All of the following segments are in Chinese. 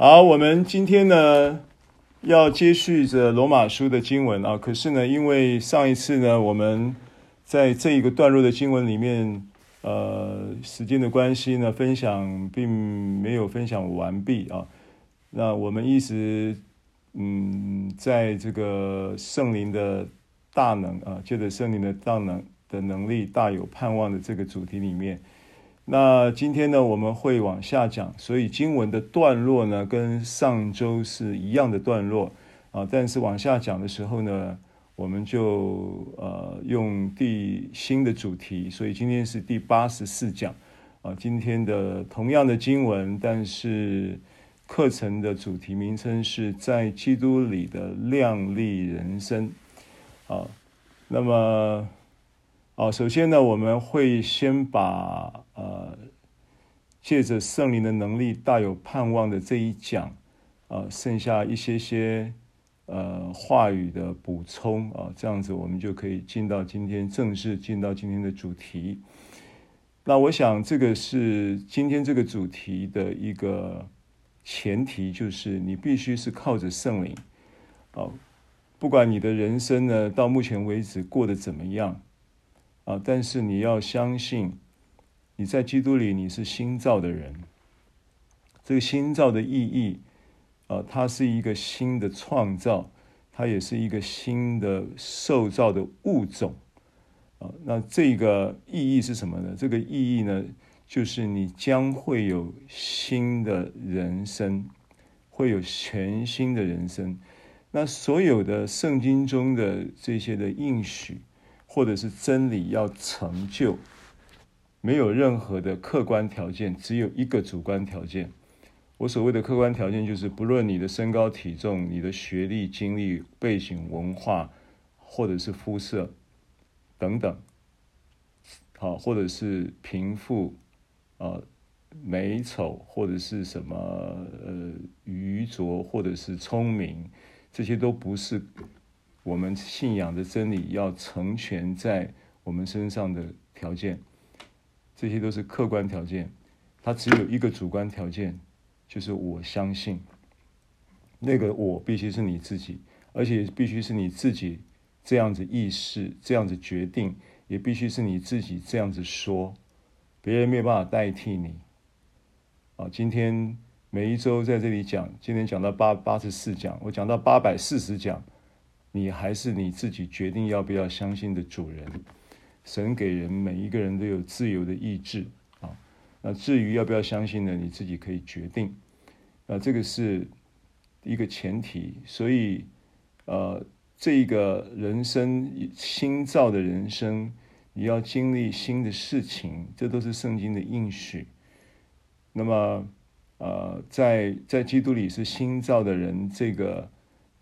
好，我们今天呢要接续着罗马书的经文啊。可是呢，因为上一次呢，我们在这一个段落的经文里面，呃，时间的关系呢，分享并没有分享完毕啊。那我们一直嗯，在这个圣灵的大能啊，借着圣灵的大能的能力，大有盼望的这个主题里面。那今天呢，我们会往下讲，所以经文的段落呢，跟上周是一样的段落啊。但是往下讲的时候呢，我们就呃用第新的主题，所以今天是第八十四讲啊。今天的同样的经文，但是课程的主题名称是在基督里的亮丽人生啊。那么。好，首先呢，我们会先把呃借着圣灵的能力大有盼望的这一讲，啊、呃，剩下一些些呃话语的补充啊、这样子我们就可以进到今天正式进到今天的主题。那我想这个是今天这个主题的一个前提，就是你必须是靠着圣灵，啊、不管你的人生呢到目前为止过得怎么样。啊！但是你要相信，你在基督里你是新造的人。这个新造的意义，啊，它是一个新的创造，它也是一个新的受造的物种。啊，那这个意义是什么呢？这个意义呢，就是你将会有新的人生，会有全新的人生。那所有的圣经中的这些的应许。或者是真理要成就，没有任何的客观条件，只有一个主观条件。我所谓的客观条件，就是不论你的身高体重、你的学历、经历、背景、文化，或者是肤色等等，好，或者是贫富啊、美丑，或者是什么呃愚拙，或者是聪明，这些都不是。我们信仰的真理要成全在我们身上的条件，这些都是客观条件。它只有一个主观条件，就是我相信。那个我必须是你自己，而且必须是你自己这样子意识、这样子决定，也必须是你自己这样子说，别人没有办法代替你。啊，今天每一周在这里讲，今天讲到八八十四讲，我讲到八百四十讲。你还是你自己决定要不要相信的主人。神给人每一个人都有自由的意志啊。那至于要不要相信呢？你自己可以决定。啊，这个是一个前提。所以，呃，这个人生新造的人生，你要经历新的事情，这都是圣经的应许。那么，呃，在在基督里是新造的人，这个。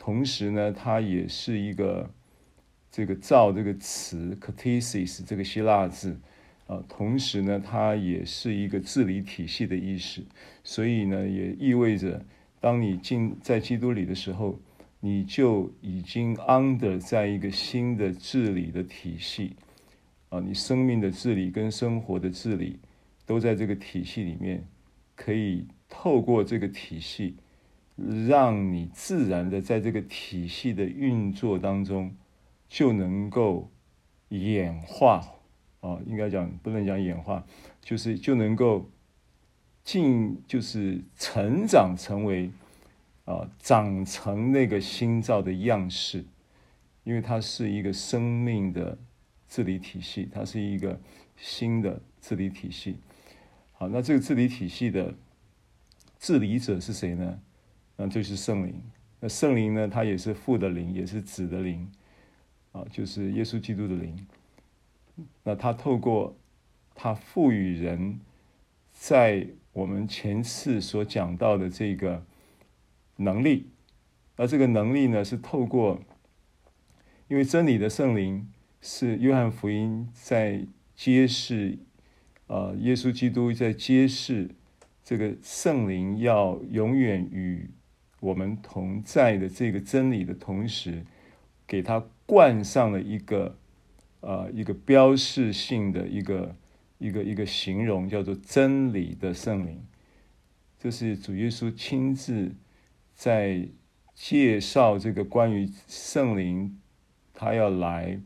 同时呢，它也是一个这个“造”这个词 c a t h e s i s 这个希腊字啊。同时呢，它也是一个治理体系的意思。所以呢，也意味着，当你进在基督里的时候，你就已经 under 在一个新的治理的体系啊。你生命的治理跟生活的治理都在这个体系里面，可以透过这个体系。让你自然的在这个体系的运作当中，就能够演化啊，应该讲不能讲演化，就是就能够进，就是成长成为啊，长成那个新造的样式，因为它是一个生命的治理体系，它是一个新的治理体系。好，那这个治理体系的治理者是谁呢？那就是圣灵。那圣灵呢？它也是父的灵，也是子的灵，啊，就是耶稣基督的灵。那他透过他赋予人，在我们前次所讲到的这个能力，那这个能力呢，是透过，因为真理的圣灵是约翰福音在揭示，啊，耶稣基督在揭示这个圣灵要永远与。我们同在的这个真理的同时，给它冠上了一个，呃，一个标示性的一个一个一个形容，叫做真理的圣灵。这是主耶稣亲自在介绍这个关于圣灵，他要来，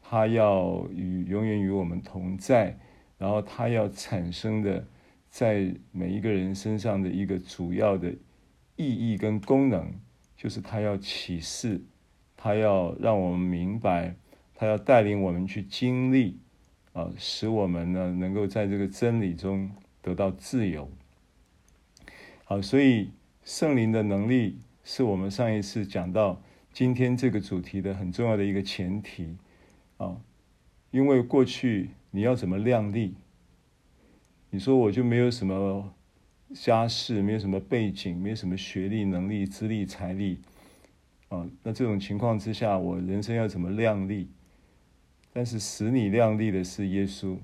他要与永远与我们同在，然后他要产生的在每一个人身上的一个主要的意义跟功能，就是他要启示，他要让我们明白，他要带领我们去经历，啊，使我们呢能够在这个真理中得到自由。好，所以圣灵的能力是我们上一次讲到今天这个主题的很重要的一个前提啊，因为过去你要怎么量力？你说我就没有什么家世，没有什么背景，没有什么学历、能力、资历、财力啊，那这种情况之下，我人生要怎么量力？但是使你量力的是耶稣，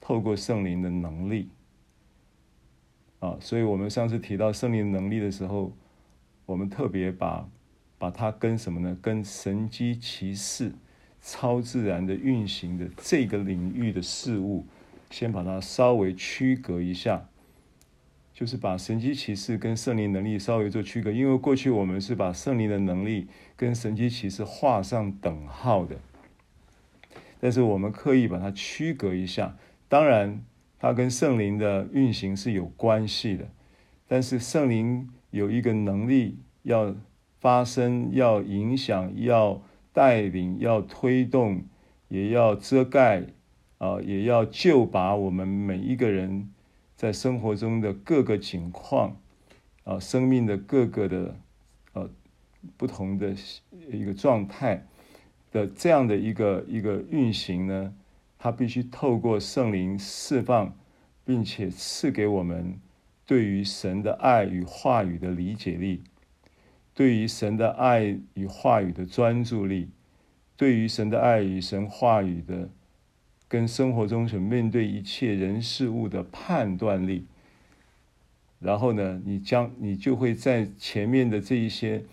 透过圣灵的能力。啊，所以我们上次提到圣灵能力的时候，我们特别把把它跟什么呢？跟神迹奇事、超自然的运行的这个领域的事物，先把它稍微区隔一下，就是把神迹奇事跟圣灵能力稍微做区隔，因为过去我们是把圣灵的能力跟神迹奇事画上等号的，但是我们刻意把它区隔一下，当然。它跟圣灵的运行是有关系的，但是圣灵有一个能力要发生、要影响、要带领、要推动，也要遮盖，啊，也要救拔我们每一个人在生活中的各个境况，啊，生命的各个的呃不同的一个状态的这样的一个一个运行呢。它必须透过圣灵释放，并且赐给我们对于神的爱与话语的理解力，对于神的爱与话语的专注力，对于神的爱与神话语的跟生活中所面对一切人事物的判断力。然后呢，你将你就会在前面的这一些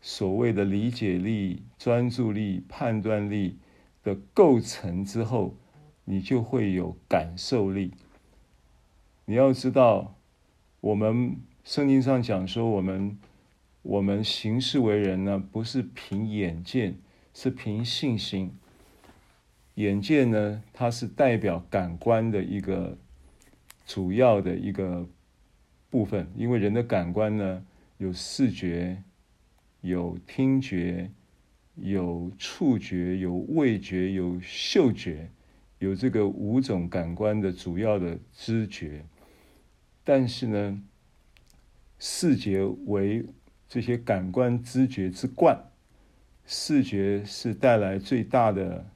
所谓的理解力、专注力、判断力的构成之后。你就会有感受力。你要知道，我们圣经上讲说，我们我们行事为人呢，不是凭眼见，是凭信心。眼见呢，它是代表感官的一个主要的一个部分，因为人的感官呢，有视觉、有听觉、有触觉、有味觉、有嗅觉。有这个五种感官的主要的知觉，但是呢，视觉为这些感官知觉之冠，视觉是带来最大的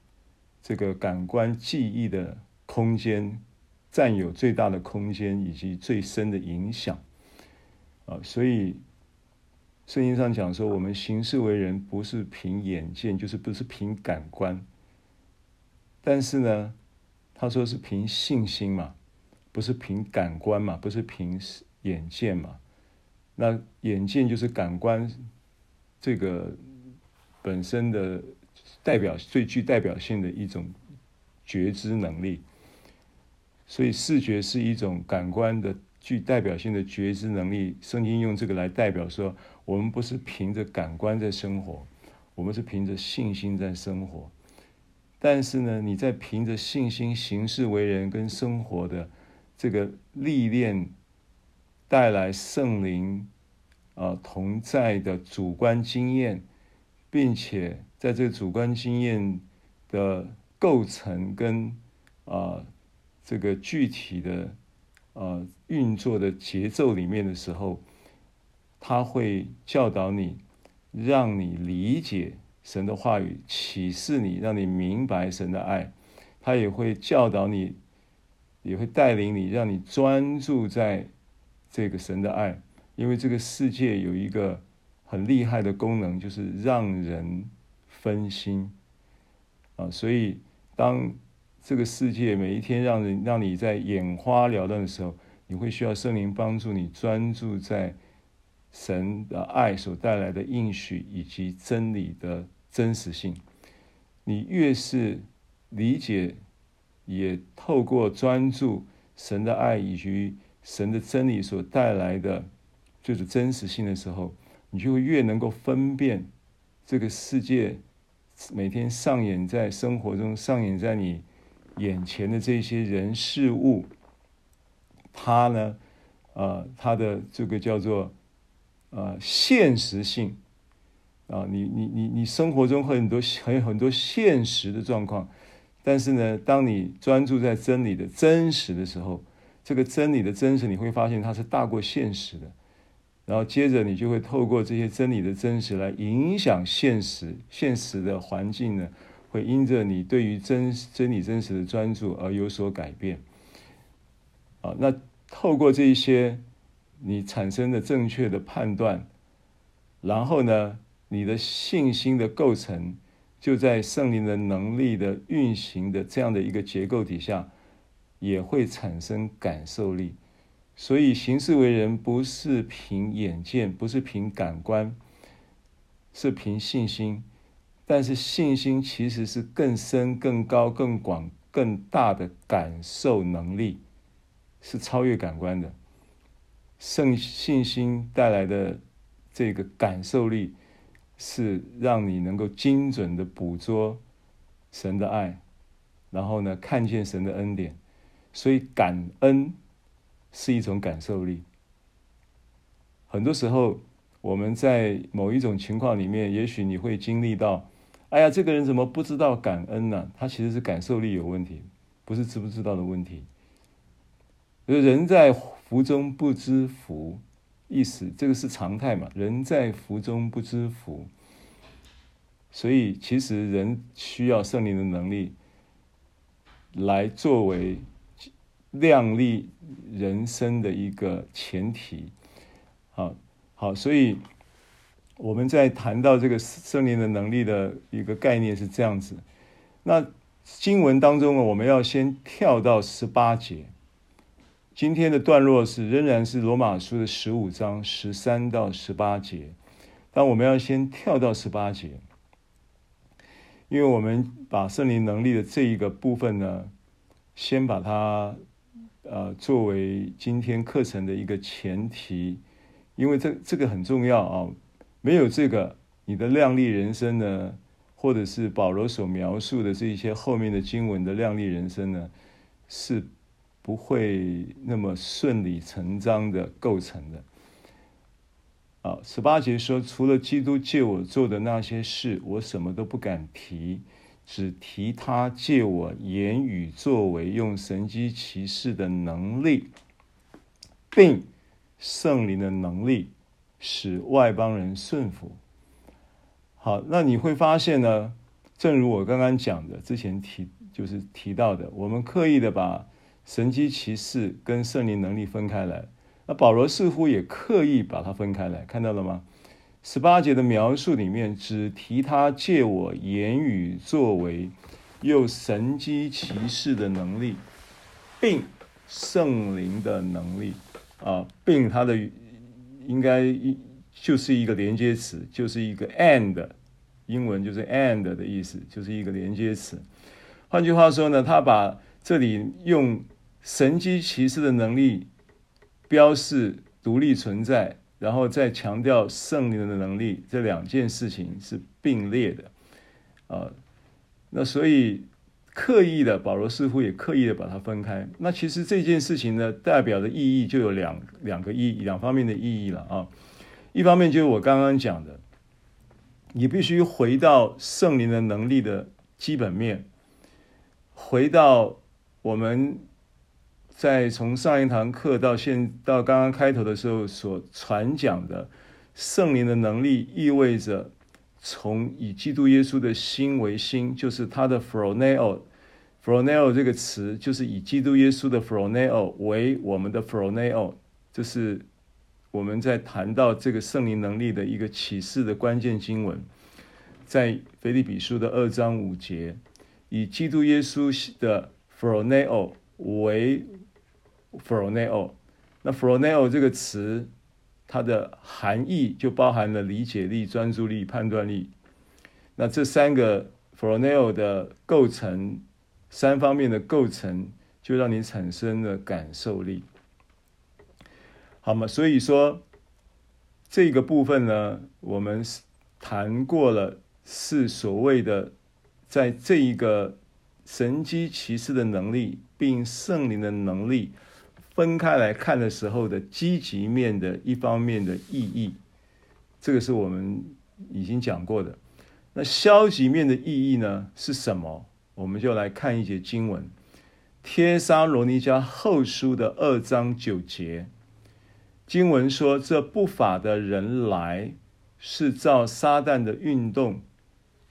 这个感官记忆的空间，占有最大的空间以及最深的影响。啊，所以圣经上讲说，我们行事为人不是凭眼见，就是不是凭感官。但是呢，他说是凭信心嘛，不是凭感官嘛，不是凭眼见嘛。那眼见就是感官这个本身的代表，最具代表性的一种觉知能力。所以视觉是一种感官的具代表性的觉知能力。圣经用这个来代表说，我们不是凭着感官在生活，我们是凭着信心在生活。但是呢，你在凭着信心行事为人跟生活的这个历练，带来圣灵啊同在的主观经验，并且在这个主观经验的构成跟啊这个具体的啊运作的节奏里面的时候，他会教导你，让你理解。神的话语启示你，让你明白神的爱，他也会教导你，也会带领你，让你专注在这个神的爱。因为这个世界有一个很厉害的功能，就是让人分心啊。所以，当这个世界每一天让人让你在眼花缭乱的时候，你会需要圣灵帮助你专注在。神的爱所带来的应许以及真理的真实性，你越是理解，也透过专注神的爱以及神的真理所带来的就是真实性的时候，你就会越能够分辨这个世界每天上演在生活中、上演在你眼前的这些人事物，它呢，呃，它的这个叫做呃现实性啊，你你你你生活中会很多很有很多现实的状况。但是呢，当你专注在真理的真实的时候，这个真理的真实，你会发现它是大过现实的。然后接着你就会透过这些真理的真实来影响现实，现实的环境呢，会因着你对于真真理真实的专注而有所改变。啊，那透过这一些你产生的正确的判断，然后呢，你的信心的构成。就在圣灵的能力的运行的这样的一个结构底下，也会产生感受力。所以行事为人不是凭眼见，不是凭感官，是凭信心。但是信心其实是更深、更高、更广、更大的感受能力，是超越感官的。圣信心带来的这个感受力。是让你能够精准的捕捉神的爱，然后呢，看见神的恩典，所以感恩是一种感受力。很多时候我们在某一种情况里面，也许你会经历到，哎呀，这个人怎么不知道感恩呢？他其实是感受力有问题，不是知不知道的问题。人在福中不知福。意思，这个是常态嘛？人在福中不知福，所以其实人需要圣灵的能力来作为亮丽人生的一个前提。好，好，所以我们在谈到这个圣灵的能力的一个概念是这样子。那经文当中呢，我们要先跳到十八节。今天的段落是仍然是罗马书的十五章十三到十八节，但我们要先跳到十八节，因为我们把圣灵能力的这一个部分呢，先把它呃作为今天课程的一个前提，因为这这个很重要啊，没有这个，你的亮丽人生呢，或者是保罗所描述的这一些后面的经文的亮丽人生呢，是。不会那么顺理成章的构成的。啊，十八节说，除了基督借我做的那些事，我什么都不敢提，只提他借我言语作为，用神机骑士的能力，并圣灵的能力，使外邦人顺服。好，那你会发现呢，正如我刚刚讲的，之前提就是提到的，我们刻意的把。神机骑士跟圣灵能力分开来，那保罗似乎也刻意把它分开来，看到了吗？十八节的描述里面只提他借我言语作为，又神迹奇事的能力，并圣灵的能力啊，并它的应该就是一个连接词，就是一个 and，英文就是 and 的意思，就是一个连接词。换句话说呢，他把这里用。神迹奇事的能力标示独立存在，然后再强调圣灵的能力，这两件事情是并列的，啊，那所以刻意的保罗似乎也刻意的把它分开。那其实这件事情呢，代表的意义就有两两个意义，两方面的意义了啊。一方面就是我刚刚讲的，你必须回到圣灵的能力的基本面，回到我们。在从上一堂课到现到刚刚开头的时候所传讲的圣灵的能力，意味着从以基督耶稣的心为心，就是他的 f r o n e o f r o n e o 这个词就是以基督耶稣的 f r o n e o 为我们的 f r o n e o 这是我们在谈到这个圣灵能力的一个启示的关键经文，在腓立比书的二章五节，以基督耶稣的 phroneo 为 phroneo，那 phroneo 这个词，它的含义就包含了理解力、专注力、判断力。那这三个 phroneo 的构成，三方面的构成，就让你产生了感受力。好吗？所以说这个部分呢，我们谈过了，是所谓的在这一个神机奇士的能力，并圣灵的能力分开来看的时候的积极面的一方面的意义，这个是我们已经讲过的。那消极面的意义呢，是什么？我们就来看一节经文，《帖撒罗尼迦后书》的二章九节，经文说：“这不法的人来，是照撒旦的运动，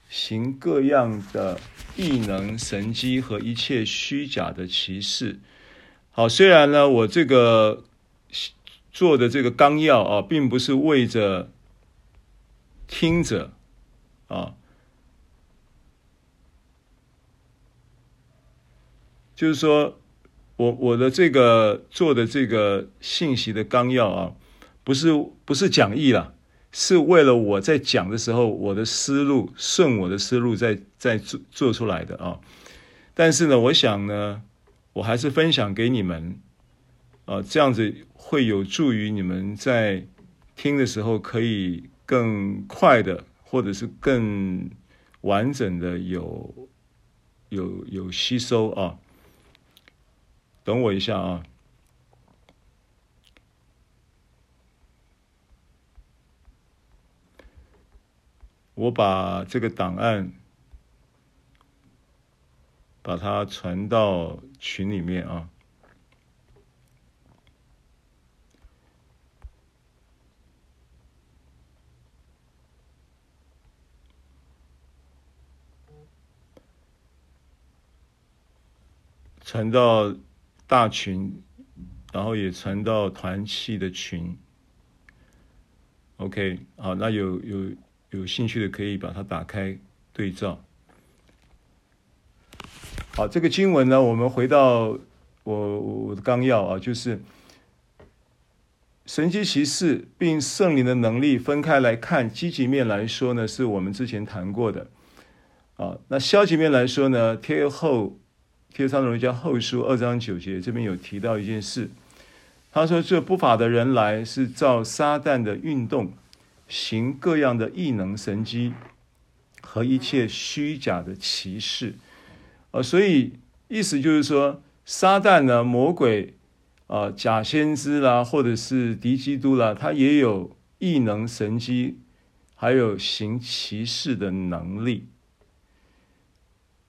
行各样的异能、神迹和一切虚假的奇事。”好，虽然呢，我这个做的这个纲要啊，并不是为着听者。啊，就是说，我我的这个做的这个信息的纲要啊，不是不是讲义啦，是为了我在讲的时候，我的思路顺我的思路在在做做出来的啊。但是呢，我想呢，我还是分享给你们，啊，这样子会有助于你们在听的时候可以更快的。或者是更完整的有有有吸收啊，等我一下啊，我把这个档案把它传到群里面啊。传到大群，然后也传到团契的群。OK，好，那有有有兴趣的可以把它打开对照。好，这个经文呢，我们回到我我的纲要啊，就是神迹奇事并圣灵的能力分开来看，积极面来说呢，是我们之前谈过的啊。那消极面来说呢，帖后。帖撒罗尼迦后书二章九节，这边有提到一件事，他说：“这不法的人来，是照撒旦的运动，行各样的异能神迹和一切虚假的奇事。”呃，所以意思就是说，撒旦呢，魔鬼啊、假先知啦，或者是敌基督啦，他也有异能神迹，还有行奇事的能力，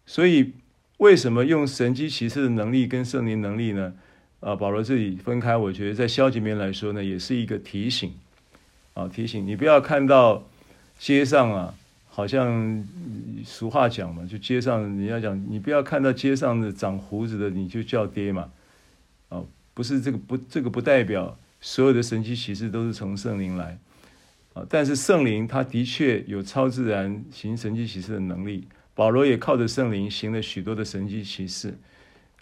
所以。为什么用神迹奇事的能力跟圣灵能力呢？啊，保罗这里分开，我觉得在消极面来说呢，也是一个提醒啊，提醒你不要看到街上啊，好像俗话讲嘛，就街上人家讲，你不要看到街上的长胡子的你就叫爹嘛，啊，不是这个不，这个不代表所有的神迹奇事都是从圣灵来啊，但是圣灵他的确有超自然行神迹奇事的能力。保罗也靠着圣灵行了许多的神迹奇事，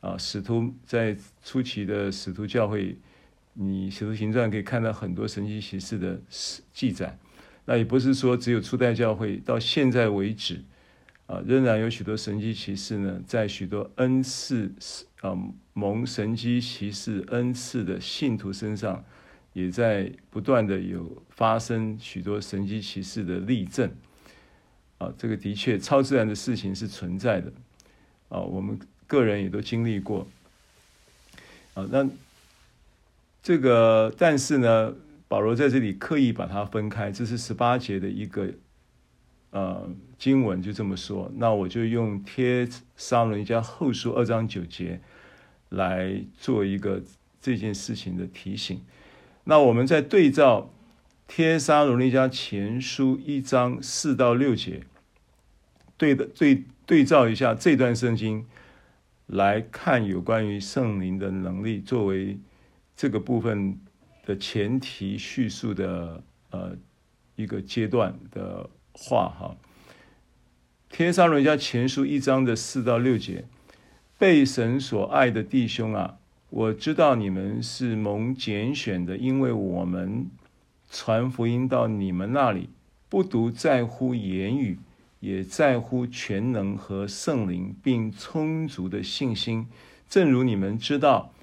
啊，使徒在初期的使徒教会，你使徒行传可以看到很多神迹奇事的记载。那也不是说只有初代教会，到现在为止，啊，仍然有许多神迹奇事呢，在许多恩赐啊蒙神迹奇事恩赐的信徒身上，也在不断的有发生许多神迹奇事的例证。啊，这个的确超自然的事情是存在的，啊，我们个人也都经历过，啊，那这个但是呢，保罗在这里刻意把它分开，这是十八节的一个呃经文，就这么说。那我就用帖撒罗尼迦后书二章九节来做一个这件事情的提醒。那我们在对照。帖撒罗尼迦前书一章四到六节，对的对对照一下这段圣经，来看有关于圣灵的能力作为这个部分的前提叙述的呃一个阶段的话哈。帖撒罗家前书一章的四到六节，被神所爱的弟兄啊，我知道你们是蒙拣选的，因为我们。传福音到你们那里，不独在乎言语，也在乎全能和圣灵，并充足的信心。正如你们知道，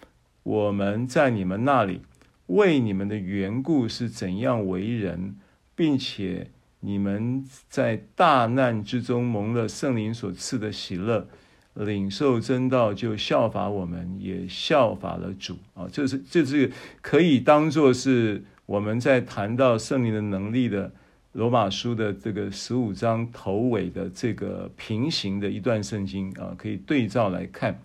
我们在你们那里，为你们的缘故是怎样为人，并且你们在大难之中蒙了圣灵所赐的喜乐，领受真道，就效法我们，也效法了主啊！这是这是可以当做是我们在谈到圣灵的能力的罗马书的这个十五章头尾的这个平行的一段圣经啊，可以对照来看。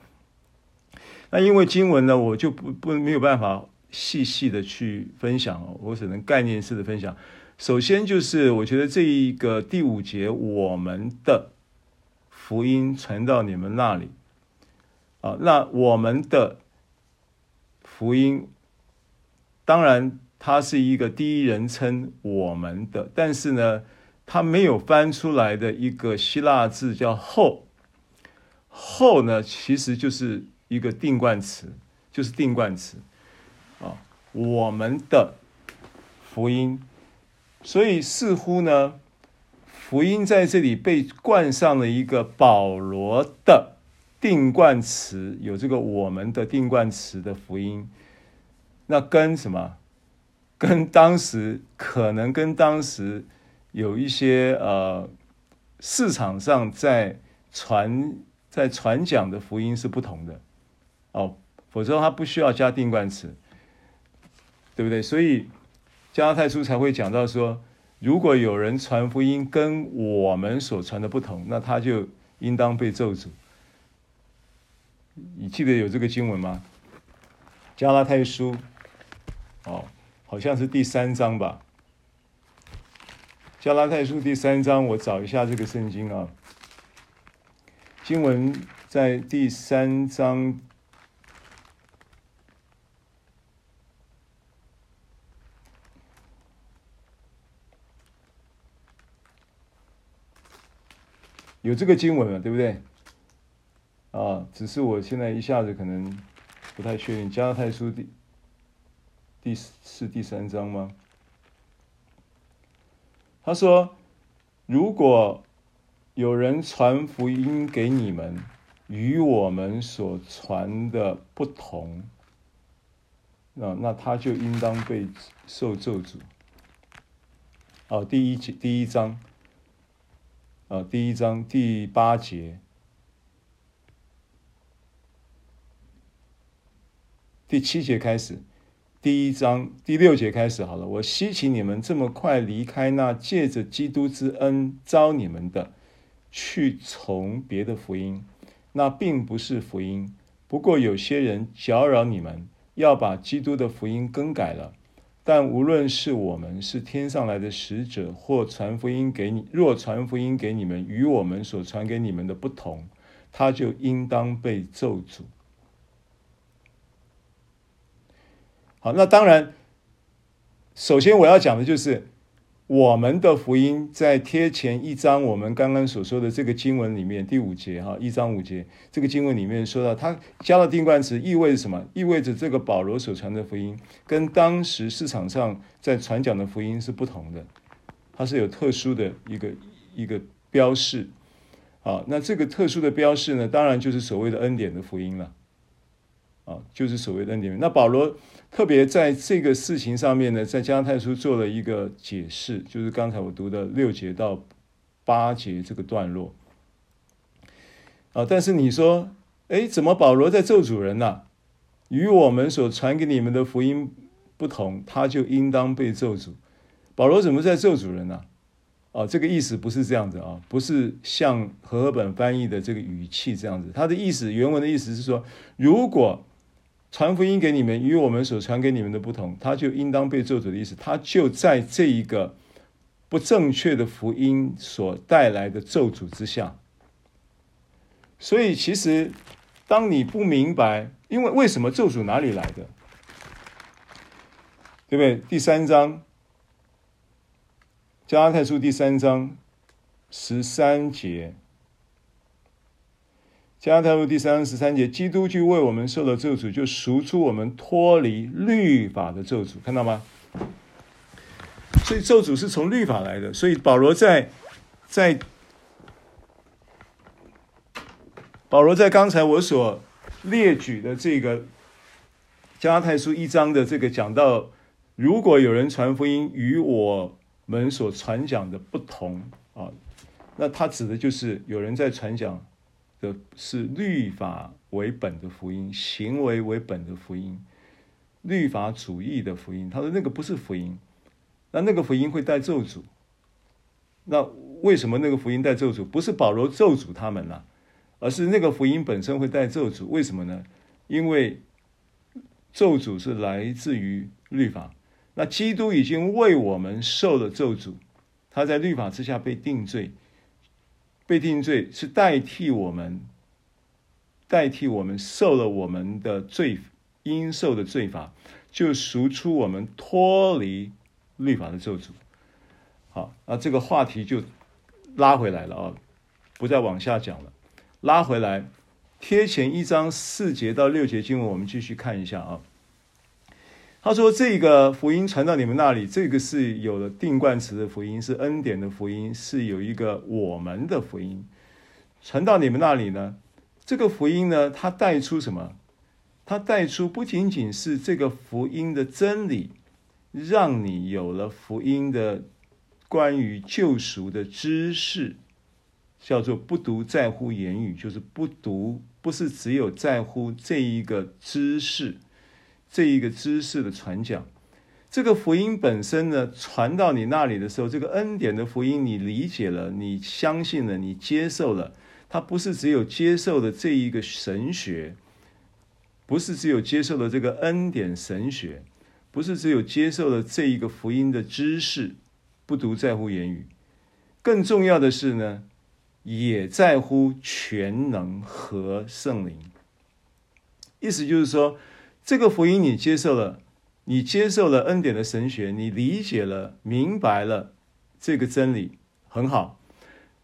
那因为经文呢，我就不不没有办法细细的去分享哦，我只能概念式的分享。首先就是我觉得这一个第五节，我们的。福音传到你们那里，啊，那我们的福音，当然它是一个第一人称我们的，但是呢，它没有翻出来的一个希腊字叫后，后呢其实就是一个定冠词，就是定冠词，我们的福音，所以似乎呢。福音在这里被冠上了一个保罗的定冠词，有这个我们的定冠词的福音，那跟什么？跟当时可能跟当时有一些呃市场上在传在传讲的福音是不同的哦，否则他不需要加定冠词，对不对？所以加拉太书才会讲到说。如果有人传福音跟我们所传的不同，那他就应当被咒诅。你记得有这个经文吗？加拉太书，哦，好像是第三章吧。加拉太书第三章，我找一下这个圣经啊。经文在第三章。有这个经文了，对不对？啊，只是我现在一下子可能不太确定。加拉太书第第是第三章吗？他说：“如果有人传福音给你们，与我们所传的不同，那那他就应当被受咒诅。”哦，第一节第一章。啊，第一章第八节，第七节开始，第一章第六节开始好了。我希奇你们这么快离开那借着基督之恩招你们的，去从别的福音，那并不是福音。不过有些人搅扰你们，要把基督的福音更改了。但无论是我们是天上来的使者，或传福音给你，若传福音给你们与我们所传给你们的不同，他就应当被咒诅。好，那当然，首先我要讲的就是。我们的福音在贴前一章，我们刚刚所说的这个经文里面第五节哈，一章五节这个经文里面说到，他加了定冠词，意味着什么？意味着这个保罗所传的福音跟当时市场上在传讲的福音是不同的，它是有特殊的一个一个标示啊。那这个特殊的标示呢，当然就是所谓的恩典的福音了啊，就是所谓的恩典。那保罗。特别在这个事情上面呢，在加拉太书做了一个解释，就是刚才我读的六节到八节这个段落。啊，但是你说，哎，怎么保罗在咒主人呢？与我们所传给你们的福音不同，他就应当被咒主。保罗怎么在咒主人呢？啊，这个意思不是这样子啊，不是像和合本翻译的这个语气这样子。他的意思，原文的意思是说，如果传福音给你们，与我们所传给你们的不同，他就应当被咒诅的意思。他就在这一个不正确的福音所带来的咒诅之下。所以，其实当你不明白，因为为什么咒诅哪里来的，对不对？第三章，加拉太书第三章十三节。加拉太书第三十三节，基督就为我们受了咒诅，就赎出我们脱离律法的咒诅，看到吗？所以咒诅是从律法来的。所以保罗在在保罗在刚才我所列举的这个加拉太书一章的这个讲到，如果有人传福音与我们所传讲的不同啊，那他指的就是有人在传讲的是律法为本的福音，行为为本的福音，律法主义的福音。他说那个不是福音，那那个福音会带咒诅。那为什么那个福音带咒诅？不是保罗咒诅他们呐，而是那个福音本身会带咒诅。为什么呢？因为咒诅是来自于律法，那基督已经为我们受了咒诅，他在律法之下被定罪，被定罪是代替我们，代替我们受了我们的罪应受的罪罚，就赎出我们脱离律法的咒诅。好，那这个话题就拉回来了啊，不再往下讲了，拉回来。贴前一章四节到六节经文，我们继续看一下啊。他说：“这个福音传到你们那里，这个是有了定冠词的福音，是恩典的福音，是有一个我们的福音传到你们那里呢。这个福音呢，它带出什么？它带出不仅仅是这个福音的真理，让你有了福音的关于救赎的知识。”叫做不独在乎言语，就是不独，不是只有在乎这一个知识，这一个知识的传讲。这个福音本身呢，传到你那里的时候，这个恩典的福音，你理解了，你相信了，你接受了，它不是只有接受了这一个神学，不是只有接受了这个恩典神学，不是只有接受了这一个福音的知识，不独在乎言语。更重要的是呢。也在乎全能和圣灵，意思就是说，这个福音你接受了，你接受了恩典的神学，你理解了、明白了这个真理，很好。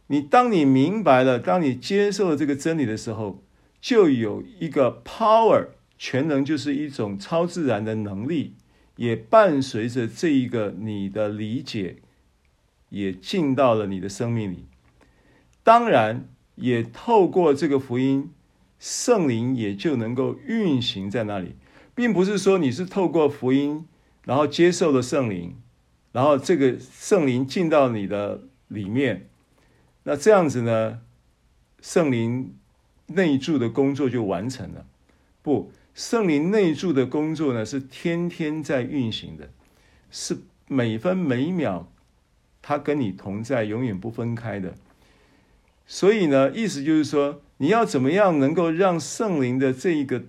你当你明白了，当你接受了这个真理的时候，就有一个 power，全能就是一种超自然的能力，也伴随着这一个你的理解，也进到了你的生命里。当然，也透过这个福音，圣灵也就能够运行在那里，并不是说你是透过福音，然后接受了圣灵，然后这个圣灵进到你的里面，那这样子呢，圣灵内住的工作就完成了。不，圣灵内住的工作呢，是天天在运行的，是每分每秒，他跟你同在，永远不分开的。所以呢，意思就是说，你要怎么样能够让圣灵的这一个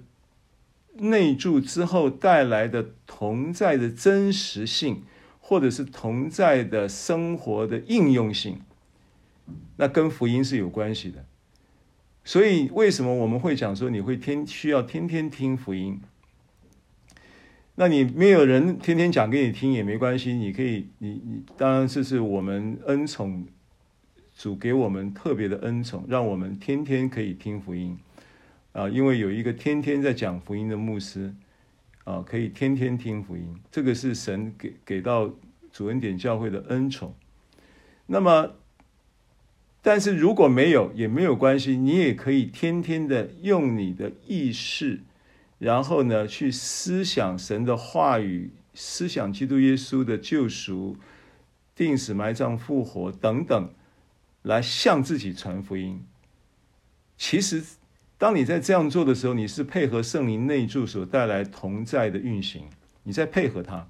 内住之后带来的同在的真实性，或者是同在的生活的应用性，那跟福音是有关系的。所以，为什么我们会讲说你会天需要天天听福音？那你没有人天天讲给你听也没关系，你可以，你你当然这是我们恩宠。主给我们特别的恩宠，让我们天天可以听福音啊！因为有一个天天在讲福音的牧师啊，可以天天听福音。这个是神给给到主恩典教会的恩宠。那么，但是如果没有也没有关系，你也可以天天的用你的意识，然后呢去思想神的话语，思想基督耶稣的救赎、定死、埋葬、复活等等。来向自己传福音。其实，当你在这样做的时候，你是配合圣灵内住所带来同在的运行，你在配合他。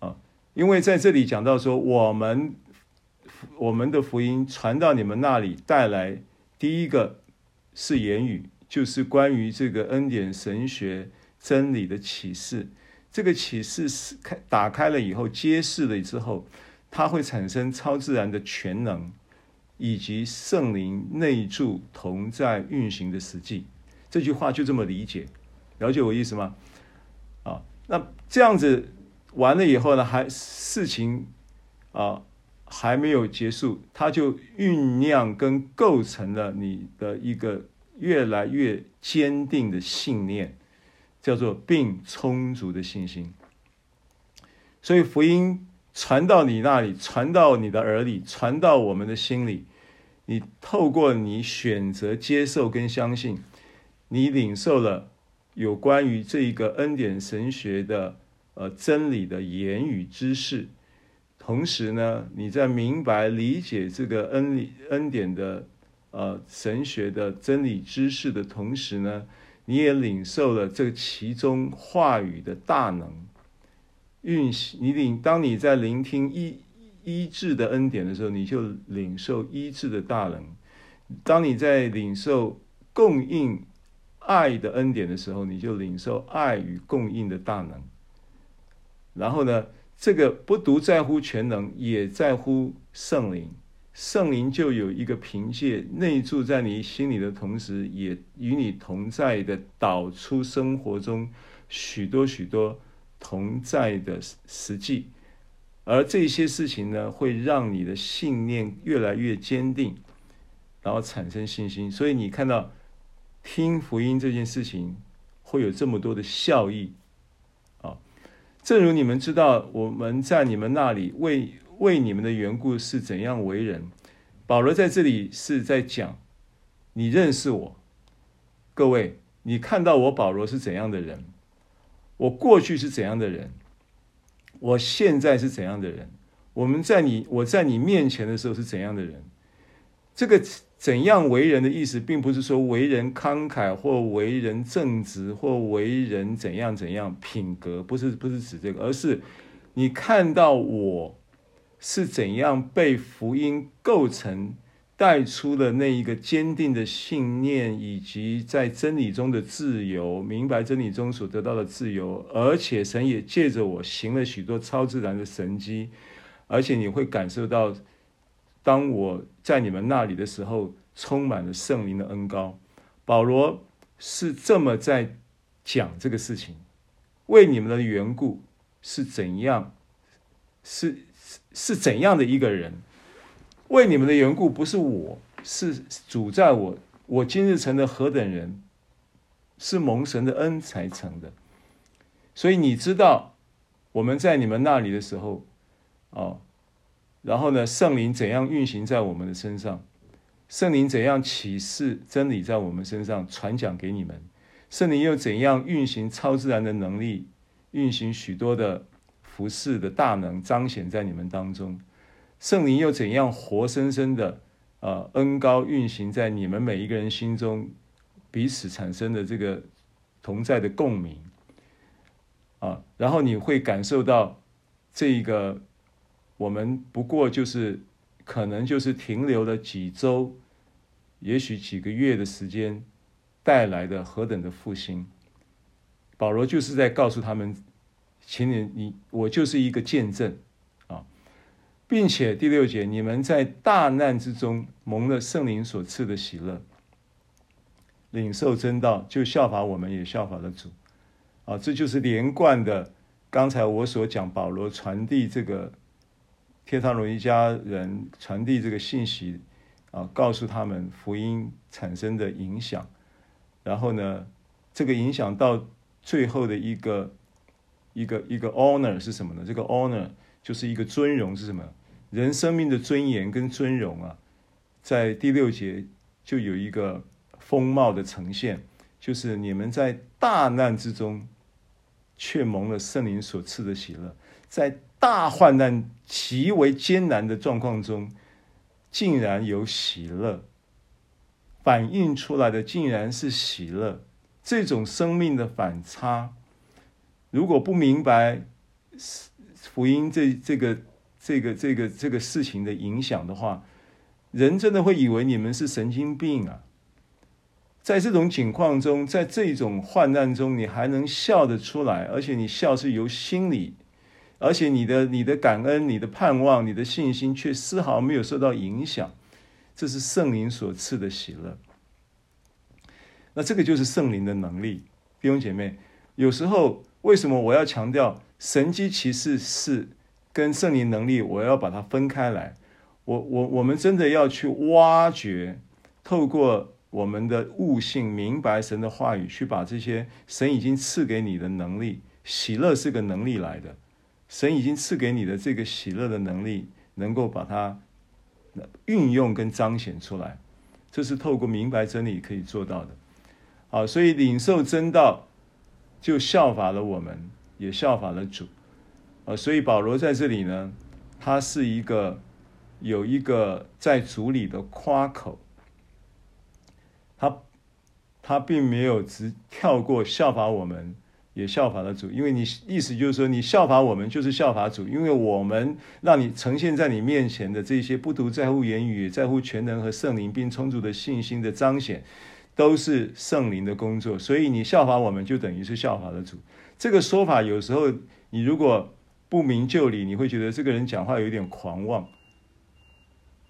啊，因为在这里讲到说，我们我们的福音传到你们那里，带来第一个是言语，就是关于这个恩典神学真理的启示。这个启示是开打开了以后，揭示了之后。它会产生超自然的全能，以及圣灵内住同在运行的实际。这句话就这么理解，了解我意思吗？啊，那这样子完了以后呢，还事情啊还没有结束，它就酝酿跟构成了你的一个越来越坚定的信念，叫做并充足的信心。所以福音。传到你那里，传到你的耳里，传到我们的心里。你透过你选择接受跟相信，你领受了有关于这一个恩典神学的呃真理的言语知识，同时呢，你在明白理解这个恩理恩典的呃神学的真理知识的同时呢，你也领受了这其中话语的大能运行。你领当你在聆听医医治的恩典的时候，你就领受医治的大能；当你在领受供应爱的恩典的时候，你就领受爱与供应的大能。然后呢，这个不独在乎全能，也在乎圣灵。圣灵就有一个凭借内住在你心里的同时，也与你同在的导出生活中许多许多同在的实际，而这些事情呢，会让你的信念越来越坚定，然后产生信心。所以你看到听福音这件事情会有这么多的效益啊！正如你们知道，我们在你们那里为。为你们的缘故是怎样为人？保罗在这里是在讲，你认识我，各位，你看到我保罗是怎样的人？我过去是怎样的人？我现在是怎样的人？我们在你我在你面前的时候是怎样的人？这个怎样为人的意思，并不是说为人慷慨或为人正直或为人怎样怎样品格，不是不是指这个，而是你看到我。是怎样被福音构成，带出了那一个坚定的信念，以及在真理中的自由，明白真理中所得到的自由，而且神也借着我行了许多超自然的神迹，而且你会感受到，当我在你们那里的时候，充满了圣灵的恩膏。保罗是这么在讲这个事情，为你们的缘故是怎样，是。是怎样的一个人？为你们的缘故，不是我，是主在我。我今日成的何等人，是蒙神的恩才成的。所以你知道我们在你们那里的时候，哦，然后呢，圣灵怎样运行在我们的身上？圣灵怎样启示真理在我们身上传讲给你们？圣灵又怎样运行超自然的能力，运行许多的？服饰的大能彰显在你们当中，圣灵又怎样活生生的呃恩高运行在你们每一个人心中，彼此产生的这个同在的共鸣啊，然后你会感受到这一个我们不过就是可能就是停留了几周，也许几个月的时间带来的何等的复兴，保罗就是在告诉他们。请你，你我就是一个见证，并且第六节，你们在大难之中蒙了圣灵所赐的喜乐，领受真道，就效法我们，也效法了主啊，这就是连贯的。刚才我所讲，保罗传递这个帖撒罗一家人传递这个信息啊，告诉他们福音产生的影响，然后呢，这个影响到最后的一个。一个一个 honor 是什么呢？这个 honor 就是一个尊荣是什么？人生命的尊严跟尊荣啊，在第六节就有一个风貌的呈现，就是你们在大难之中，却蒙了圣灵所赐的喜乐，在大患难极为艰难的状况中，竟然有喜乐，反映出来的竟然是喜乐，这种生命的反差。如果不明白福音这这个这个这个这个事情的影响的话，人真的会以为你们是神经病啊！在这种情况中，在这种患难中，你还能笑得出来，而且你笑是由心里，而且你的你的感恩、你的盼望、你的信心却丝毫没有受到影响，这是圣灵所赐的喜乐。那这个就是圣灵的能力，弟兄姐妹，有时候。为什么我要强调神迹奇事是跟圣灵能力？我要把它分开来。我我我们真的要去挖掘，透过我们的悟性，明白神的话语，去把这些神已经赐给你的能力，喜乐是个能力来的。神已经赐给你的这个喜乐的能力，能够把它运用跟彰显出来，这是透过明白真理可以做到的。好，所以领受真道。就效法了我们，也效法了主。呃，所以保罗在这里呢，他是一个有一个在主里的夸口，他他并没有直跳过效法我们。也效法了主，因为你意思就是说，你效法我们就是效法主，因为我们让你呈现在你面前的这些不独在乎言语，在乎全能和圣灵并充足的信心的彰显，都是圣灵的工作。所以你效法我们，就等于是效法了主。这个说法有时候你如果不明就里，你会觉得这个人讲话有点狂妄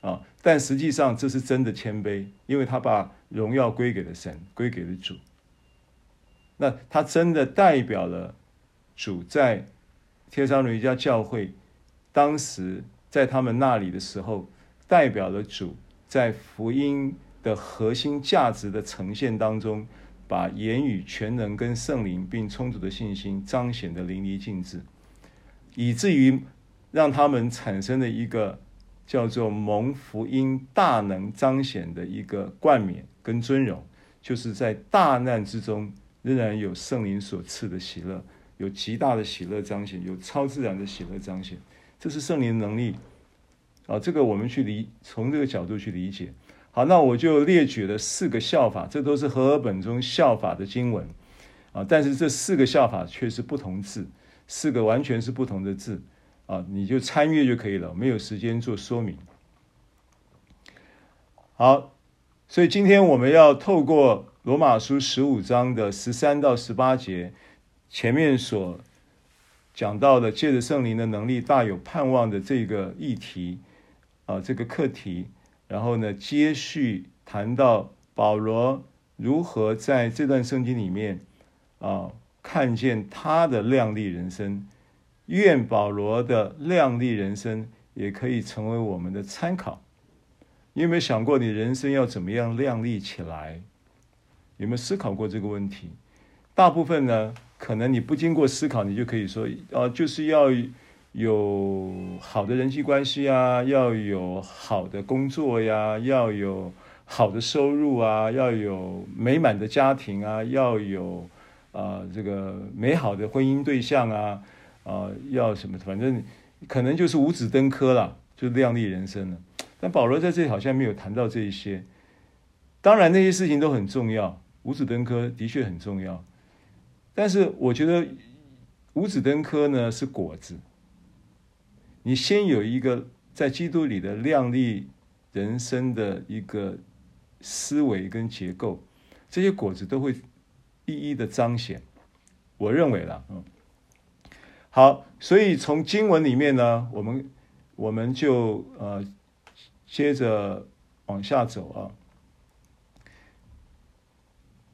啊。但实际上这是真的谦卑，因为他把荣耀归给了神，归给了主。那他真的代表了主在帖撒罗尼迦教会当时在他们那里的时候，代表了主在福音的核心价值的呈现当中，把言语全能跟圣灵并充足的信心彰显得淋漓尽致，以至于让他们产生了一个叫做蒙福音大能彰显的一个冠冕跟尊荣，就是在大难之中。仍然有圣灵所赐的喜乐，有极大的喜乐彰显，有超自然的喜乐彰显，这是圣灵能力啊！这个我们去理，从这个角度去理解。好，那我就列举了四个效法，这都是和合本中效法的经文啊。但是这四个效法却是不同字，四个完全是不同的字啊，你就参阅就可以了，没有时间做说明。好，所以今天我们要透过。罗马书十五章的十三到十八节，前面所讲到的借着圣灵的能力大有盼望的这个议题啊，这个课题，然后呢，接续谈到保罗如何在这段圣经里面啊，看见他的亮丽人生，愿保罗的亮丽人生也可以成为我们的参考。你有没有想过，你人生要怎么样亮丽起来？有没有思考过这个问题？大部分呢，可能你不经过思考，你就可以说，啊，就是要有好的人际关系啊，要有好的工作呀，要有好的收入啊，要有美满的家庭啊，要有啊这个美好的婚姻对象啊，啊要什么？反正可能就是五子登科了，就亮丽人生了。但保罗在这里好像没有谈到这一些。当然，那些事情都很重要。五子登科的确很重要，但是我觉得五子登科呢是果子。你先有一个在基督里的亮丽人生的一个思维跟结构，这些果子都会一一的彰显。我认为啦，嗯，好，所以从经文里面呢，我们我们就呃接着往下走啊。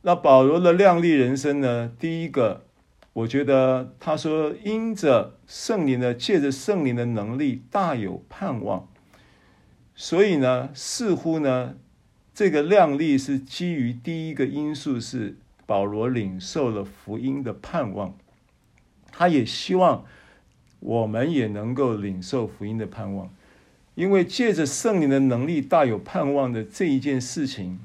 那保罗的亮丽人生呢？第一个，我觉得他说，因着圣灵的，借着圣灵的能力，大有盼望。所以呢，似乎呢，这个量力是基于第一个因素是保罗领受了福音的盼望。他也希望我们也能够领受福音的盼望，因为借着圣灵的能力，大有盼望的这一件事情。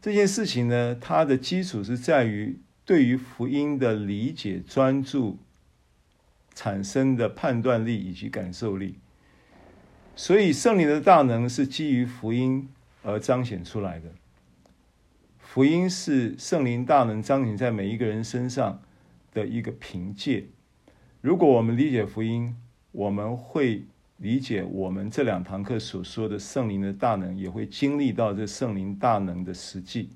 这件事情呢，它的基础是在于对于福音的理解、专注产生的判断力以及感受力。所以圣灵的大能是基于福音而彰显出来的。福音是圣灵大能彰显在每一个人身上的一个凭借。如果我们理解福音，我们会。理解我们这两堂课所说的圣灵的大能，也会经历到这圣灵大能的实际。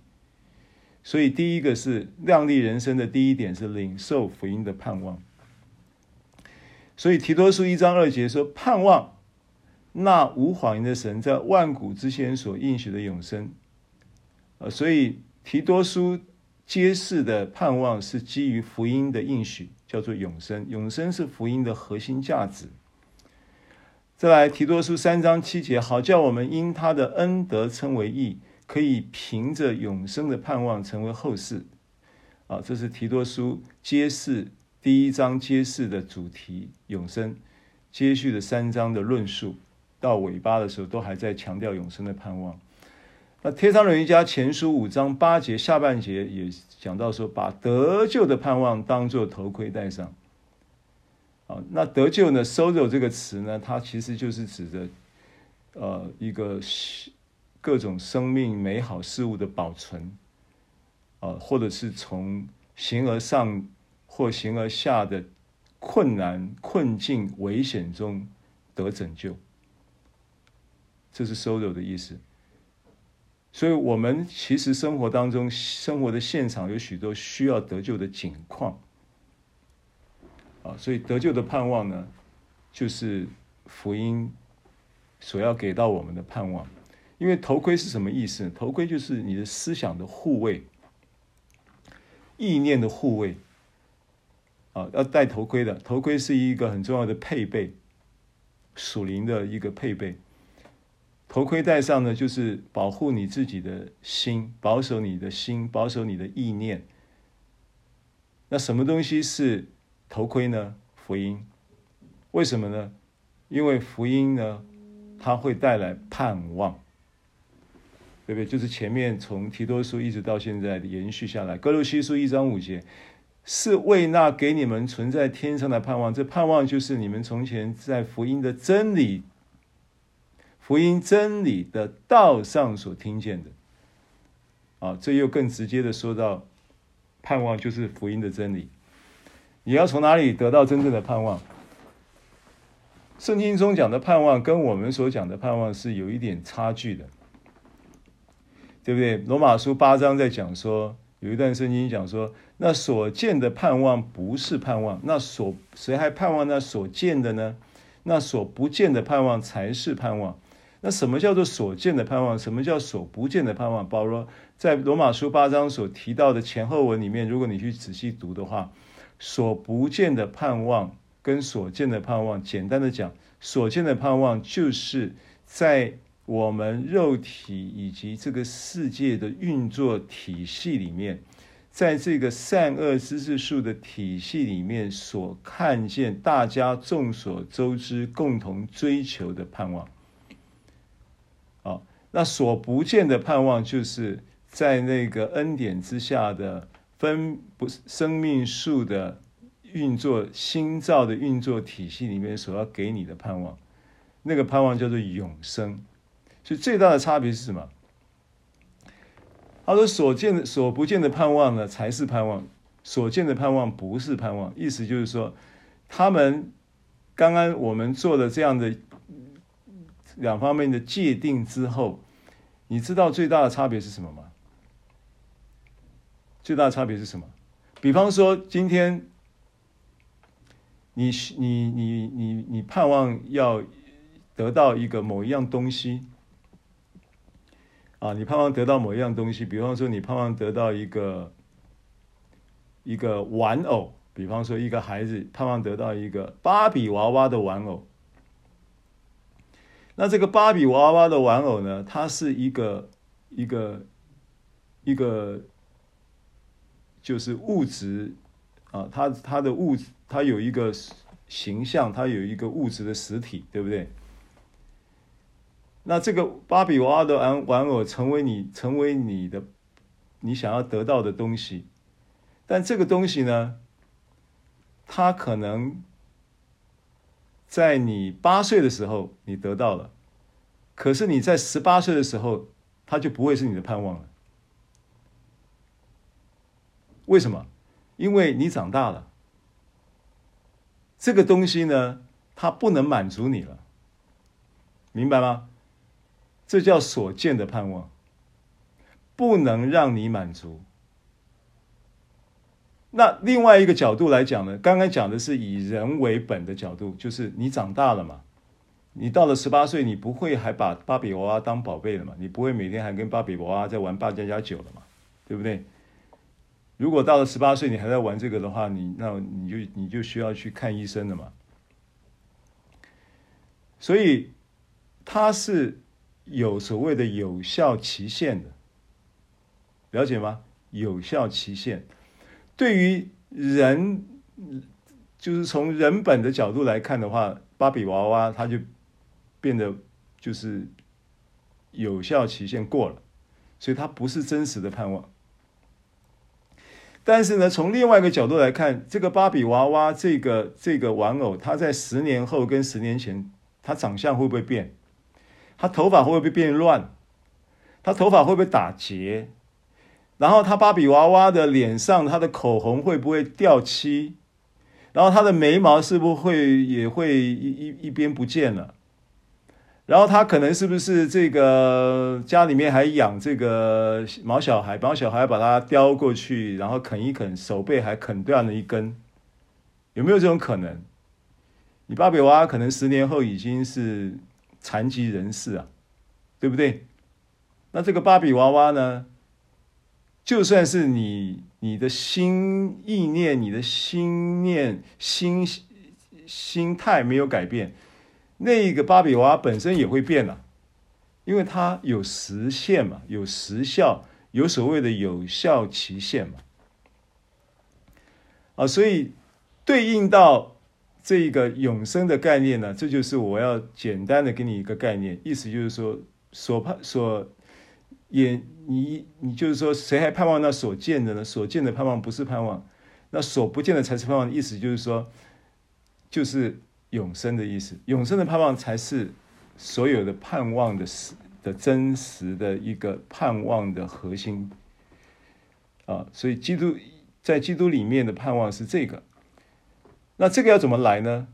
所以，第一个是亮丽人生的第一点是领受福音的盼望。所以提多书一章二节说：“盼望那无谎言的神在万古之前所应许的永生。”呃，所以提多书揭示的盼望是基于福音的应许，叫做永生。永生是福音的核心价值。再来，提多书三章七节，好叫我们因他的恩德称为义，可以凭着永生的盼望成为后世。啊，这是提多书揭示第一章揭示的主题永生，接续的三章的论述，到尾巴的时候都还在强调永生的盼望。那《天上人瑜伽前书》五章八节下半节也讲到说，把得救的盼望当作头盔戴上。啊，那得救呢？Sozo 这个词呢，它其实就是指的，呃，一个各种生命美好事物的保存，啊，或者是从形而上或形而下的困难、困境、危险中得拯救。这是 “solo” 的意思。所以，我们其实生活当中，生活的现场有许多需要得救的景况，啊，所以得救的盼望呢，就是福音所要给到我们的盼望。因为头盔是什么意思？头盔就是你的思想的护卫，意念的护卫，啊，要戴头盔的。头盔是一个很重要的配备，属灵的一个配备。头盔戴上呢，就是保护你自己的心，保守你的心，保守你的意念。那什么东西是头盔呢？福音。为什么呢？因为福音呢，它会带来盼望，对不对？就是前面从提多书一直到现在延续下来。歌罗西书一章五节，是为那给你们存在天上的盼望。这盼望就是你们从前在福音的真理。福音真理的道上所听见的，啊，这又更直接的说到，盼望就是福音的真理。你要从哪里得到真正的盼望？圣经中讲的盼望跟我们所讲的盼望是有一点差距的，对不对？罗马书八章在讲说，有一段圣经讲说，那所见的盼望不是盼望，那所谁还盼望那所见的呢？那所不见的盼望才是盼望。那什么叫做所见的盼望？什么叫所不见的盼望？保罗在罗马书八章所提到的前后文里面，如果你去仔细读的话，所不见的盼望跟所见的盼望，简单的讲，所见的盼望就是在我们肉体以及这个世界的运作体系里面，在这个善恶知识树的体系里面所看见，大家众所周知、共同追求的盼望。啊那所不见的盼望，就是在那个恩典之下的分不生命树的运作、新造的运作体系里面所要给你的盼望，那个盼望叫做永生。所以最大的差别是什么？他说：“所见的、所不见的盼望呢，才是盼望；所见的盼望不是盼望。”意思就是说，他们刚刚我们做了这样的。两方面的界定之后，你知道最大的差别是什么吗？最大的差别是什么？比方说，今天你你你你你盼望要得到一个某一样东西啊，你盼望得到某一样东西，比方说你盼望得到一个一个玩偶，比方说一个孩子盼望得到一个芭比娃娃的玩偶。那这个芭比娃娃的玩偶呢？它是一个一个一个，就是物质啊，它它的物质，它有一个形象，它有一个物质的实体，对不对？那这个芭比娃娃的玩玩偶成为你成为你的你想要得到的东西，但这个东西呢，它可能。在你八岁的时候，你得到了，可是你在十八岁的时候，它就不会是你的盼望了。为什么？因为你长大了，这个东西呢，它不能满足你了，明白吗？这叫所见的盼望，不能让你满足。那另外一个角度来讲呢，刚刚讲的是以人为本的角度，就是你长大了嘛，你到了十八岁，你不会还把芭比娃娃当宝贝了嘛？你不会每天还跟芭比娃娃在玩扮家家酒了嘛？对不对？如果到了十八岁你还在玩这个的话，你那你就你就需要去看医生了嘛。所以他是有所谓的有效期限的，了解吗？有效期限。对于人，就是从人本的角度来看的话，芭比娃娃它就变得就是有效期限过了。所以它不是真实的盼望。但是呢，从另外一个角度来看，这个芭比娃娃这个这个玩偶，它在十年后跟十年前，它长相会不会变？他头发会不会变乱？他头发会不会打结？然后他芭比娃娃的脸上，他的口红会不会掉漆？然后他的眉毛是不是会也会一一一边不见了？然后他可能是不是这个家里面还养这个毛小孩？毛小孩把它叼过去，然后啃一啃，手背还啃断了一根，有没有这种可能？你芭比娃娃可能十年后已经是残疾人士啊，对不对？那这个芭比娃娃呢？就算是你你的心意念、你的心念、心心态没有改变。那个芭比娃娃本身也会变了，因为它有时限嘛，有时效，有所谓的有效期限嘛。啊，所以对应到这一个永生的概念呢，这就是我要简单的给你一个概念，意思就是说，所盼所也你你就是说，谁还盼望那所见的呢？所见的盼望不是盼望，那所不见的才是盼望。意思就是说，就是。永生的意思，永生的盼望才是所有的盼望的实的真实的一个盼望的核心啊！所以基督在基督里面的盼望是这个。那这个要怎么来呢？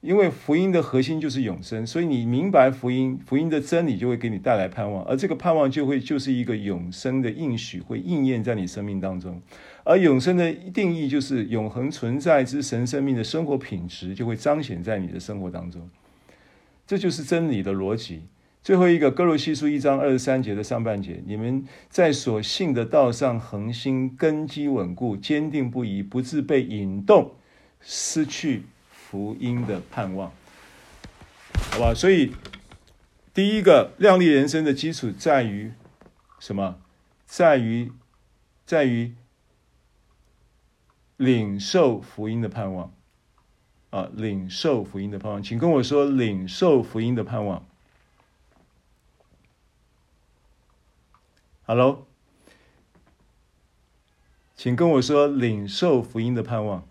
因为福音的核心就是永生，所以你明白福音，福音的真理就会给你带来盼望，而这个盼望就会就是一个永生的应许，会应验在你生命当中。而永生的定义就是永恒存在之神生命的生活品质就会彰显在你的生活当中，这就是真理的逻辑。最后一个歌罗西书一章二十三节的上半节，你们在所信的道上恒心，根基稳固，坚定不移，不致被引动，失去福音的盼望。好吧，所以第一个亮丽人生的基础在于什么？在于，在于。领受福音的盼望，啊，领受福音的盼望，请跟我说领受福音的盼望。Hello，请跟我说领受福音的盼望。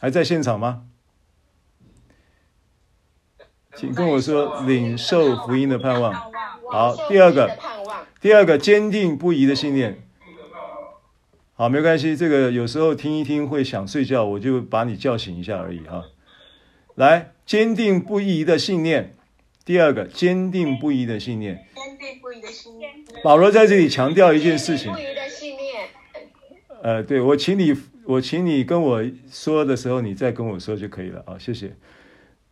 还在现场吗？请跟我说领受福音的盼望。好，第二个，第二个坚定不移的信念。好，没关系。这个有时候听一听会想睡觉，我就把你叫醒一下而已哈。来，坚定不移的信念。第二个，坚定不移的信念。坚定不移的信念。保罗在这里强调一件事情。坚定不移的信念。呃，对，我请你，我请你跟我说的时候，你再跟我说就可以了啊。谢谢。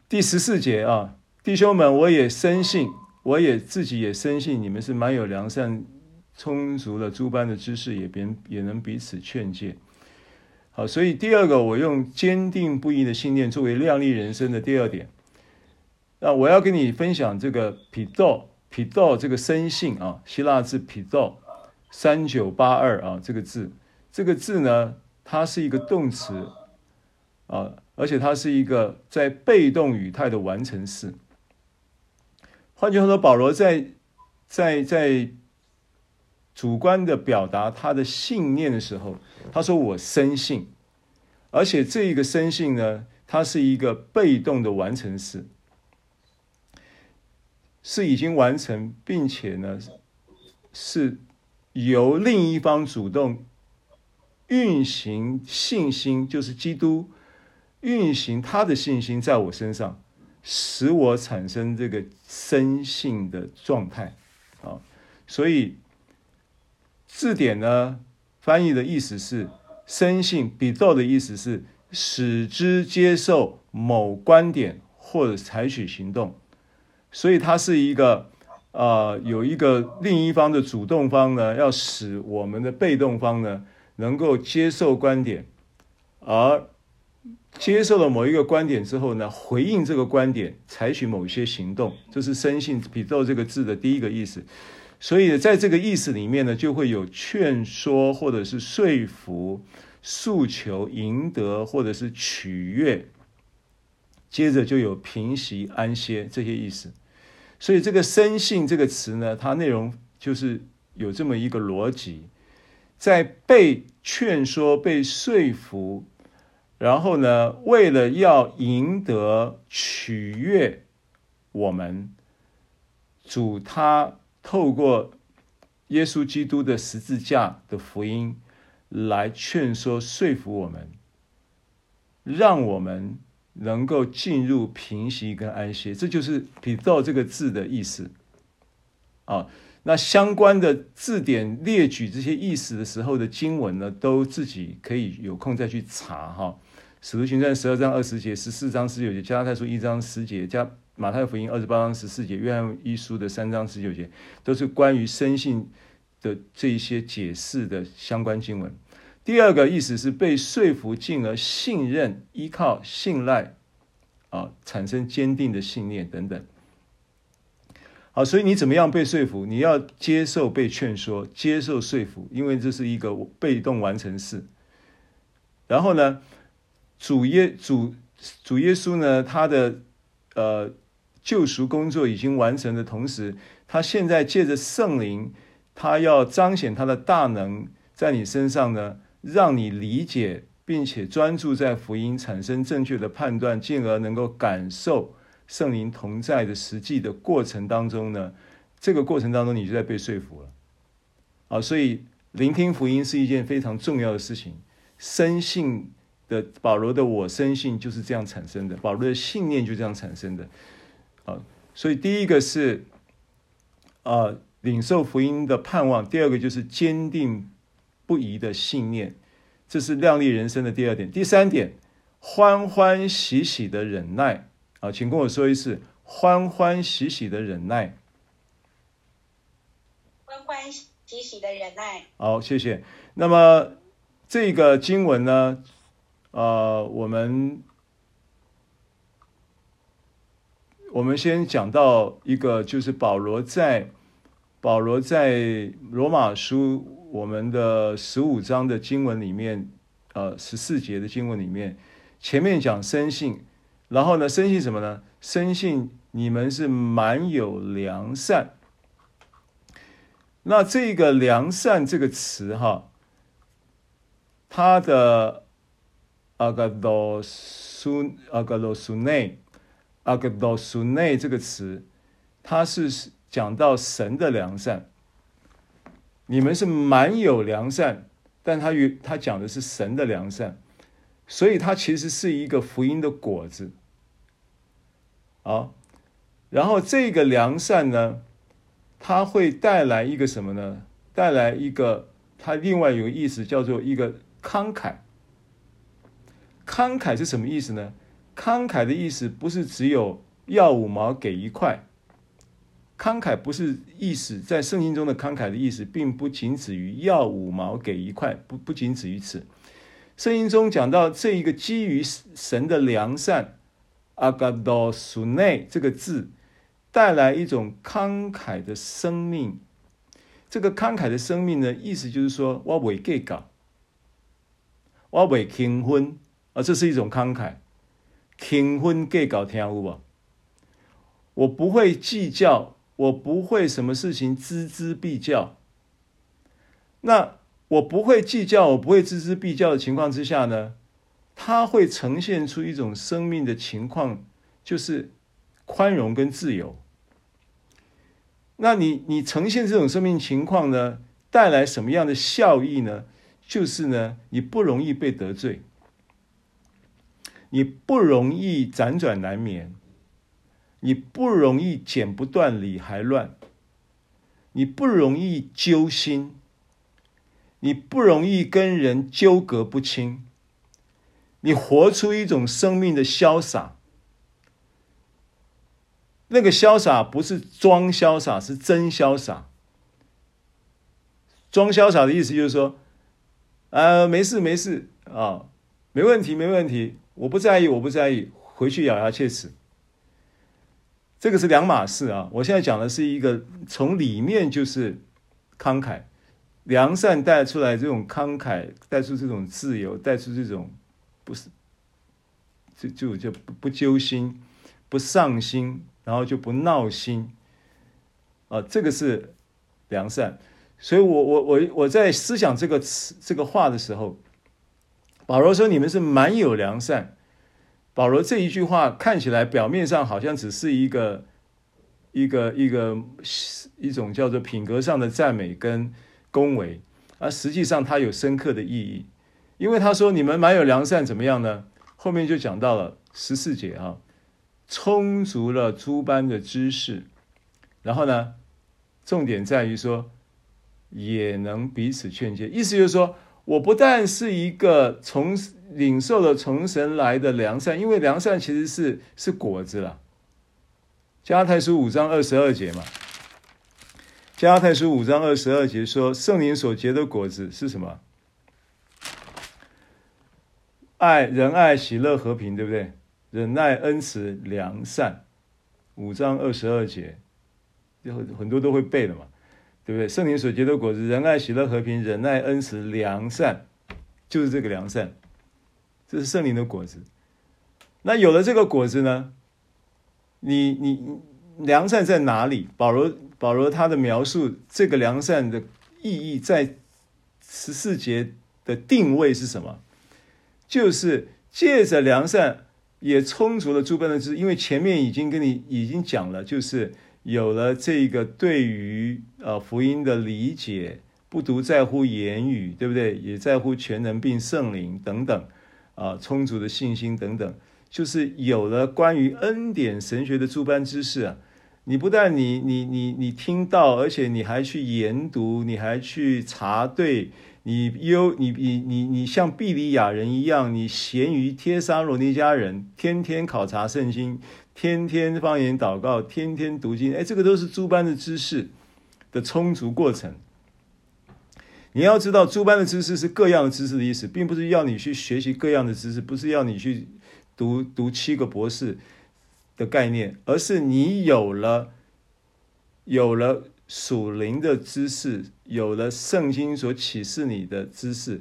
第十四节啊，弟兄们，我也深信，我也自己也深信，你们是蛮有良善。充足了诸般的知识，也别也能彼此劝诫。好，所以第二个，我用坚定不移的信念作为亮丽人生的第二点。那我要跟你分享这个 pido，pido 这个生性啊，希腊字 pido 三九八二啊，这个字，这个字呢，它是一个动词啊，而且它是一个在被动语态的完成式。换句话说，保罗在在在。主观的表达他的信念的时候，他说：“我深信。”而且这一个深信呢，它是一个被动的完成式，是已经完成，并且呢，是由另一方主动运行信心，就是基督运行他的信心在我身上，使我产生这个生信的状态啊，所以。字典呢，翻译的意思是生信，比作的意思是使之接受某观点或者采取行动，所以它是一个呃，有一个另一方的主动方呢，要使我们的被动方呢能够接受观点，而接受了某一个观点之后呢，回应这个观点，采取某些行动，这是深信比作这个字的第一个意思。所以，在这个意思里面呢，就会有劝说，或者是说服、诉求、赢得，或者是取悦。接着就有平息、安歇这些意思。所以这个深信这个词呢，它内容就是有这么一个逻辑，在被劝说、被说服，然后呢，为了要赢得取悦我们，主他透过耶稣基督的十字架的福音来劝说、说服我们，让我们。能够进入平息跟安歇，这就是“彼得”这个字的意思啊。那相关的字典列举这些意思的时候的经文呢，都自己可以有空再去查哈。《使徒行传》十二章二十节、十四章十九节、加拉太书一章十节、加马太福音二十八章十四节、约翰一书的三章十九节，都是关于深信的这一些解释的相关经文。第二个意思是被说服，进而信任、依靠、信赖，啊，产生坚定的信念等等。好，所以你怎么样被说服？你要接受被劝说，接受说服，因为这是一个被动完成式。然后呢，主耶主主耶稣呢，他的呃救赎工作已经完成的同时，他现在借着圣灵，他要彰显他的大能在你身上呢。让你理解并且专注在福音，产生正确的判断，进而能够感受圣灵同在的实际的过程当中呢，这个过程当中你就在被说服了啊！所以聆听福音是一件非常重要的事情。深信的保罗的我深信就是这样产生的，保罗的信念就这样产生的啊！所以第一个是啊，领受福音的盼望；第二个就是坚定。不移的信念，这是亮丽人生的第二点。第三点，欢欢喜喜的忍耐啊，请跟我说一次，欢欢喜喜的忍耐。欢欢喜喜的忍耐。好，谢谢。那么这个经文呢，呃，我们我们先讲到一个，就是保罗在保罗在罗马书。我们的十五章的经文里面，呃，十四节的经文里面，前面讲深信，然后呢，深信什么呢？深信你们是满有良善。那这个良善这个词哈，它的阿格多苏阿格罗苏内阿格多苏内这个词，它是讲到神的良善。你们是满有良善，但他与他讲的是神的良善，所以它其实是一个福音的果子。好，然后这个良善呢，它会带来一个什么呢？带来一个，它另外有个意思叫做一个慷慨。慷慨是什么意思呢？慷慨的意思不是只有要五毛给一块。慷慨不是意思，在圣经中的慷慨的意思，并不仅止于要五毛给一块，不不仅止于此。圣经中讲到这一个基于神的良善，阿嘎多苏内这个字，带来一种慷慨的生命。这个慷慨的生命呢，意思就是说，我未计较，我未轻分啊，这是一种慷慨。轻分计较听有无？我不会计较。我不会什么事情錙錙必较，那我不会计较，我不会錙錙必较的情况之下呢，它会呈现出一种生命的情况，就是宽容跟自由。那你你呈现这种生命情况呢，带来什么样的效益呢？就是呢，你不容易被得罪，你不容易辗转难眠。你不容易剪不断理还乱，你不容易揪心，你不容易跟人纠葛不清，你活出一种生命的潇洒。那个潇洒不是装潇洒，是真潇洒。装潇洒的意思就是说，呃，没事没事啊，没问题没问题，我不在意我不在意，回去咬牙切齿。这个是两码事啊！我现在讲的是一个从里面就是慷慨、良善带出来这种慷慨，带出这种自由，带出这种不是就就就不不揪心、不上心，然后就不闹心啊，这个是良善。所以我我我我在思想这个词这个话的时候，保罗说你们是蛮有良善。保罗这一句话看起来表面上好像只是一个一个一个一种叫做品格上的赞美跟恭维，而实际上它有深刻的意义，因为他说你们满有良善怎么样呢？后面就讲到了十四节啊，充足了诸般的知识，然后呢，重点在于说。也能彼此劝诫，意思就是说，我不但是一个从领受了从神来的良善，因为良善其实是是果子了。加太书五章二十二节嘛，加太书五章二十二节说，圣灵所结的果子是什么？爱、仁爱、喜乐、和平，对不对？忍耐、恩慈、良善。五章二十二节，就很多都会背的嘛。对不对？圣灵所结的果子，仁爱、喜乐、和平、忍耐、恩慈、良善，就是这个良善，这是圣灵的果子。那有了这个果子呢？你你良善在哪里？保罗保罗他的描述这个良善的意义，在十四节的定位是什么？就是借着良善也充足了诸般的知识，因为前面已经跟你已经讲了，就是。有了这个对于呃福音的理解，不独在乎言语，对不对？也在乎全能并圣灵等等，啊，充足的信心等等，就是有了关于恩典神学的诸般知识啊。你不但你你你你听到，而且你还去研读，你还去查对，你优你你你你像毕里亚人一样，你咸于帖撒罗尼迦人，天天考察圣经。天天方言祷告，天天读经，哎，这个都是诸般的知识的充足过程。你要知道，诸般的知识是各样的知识的意思，并不是要你去学习各样的知识，不是要你去读读七个博士的概念，而是你有了有了属灵的知识，有了圣经所启示你的知识。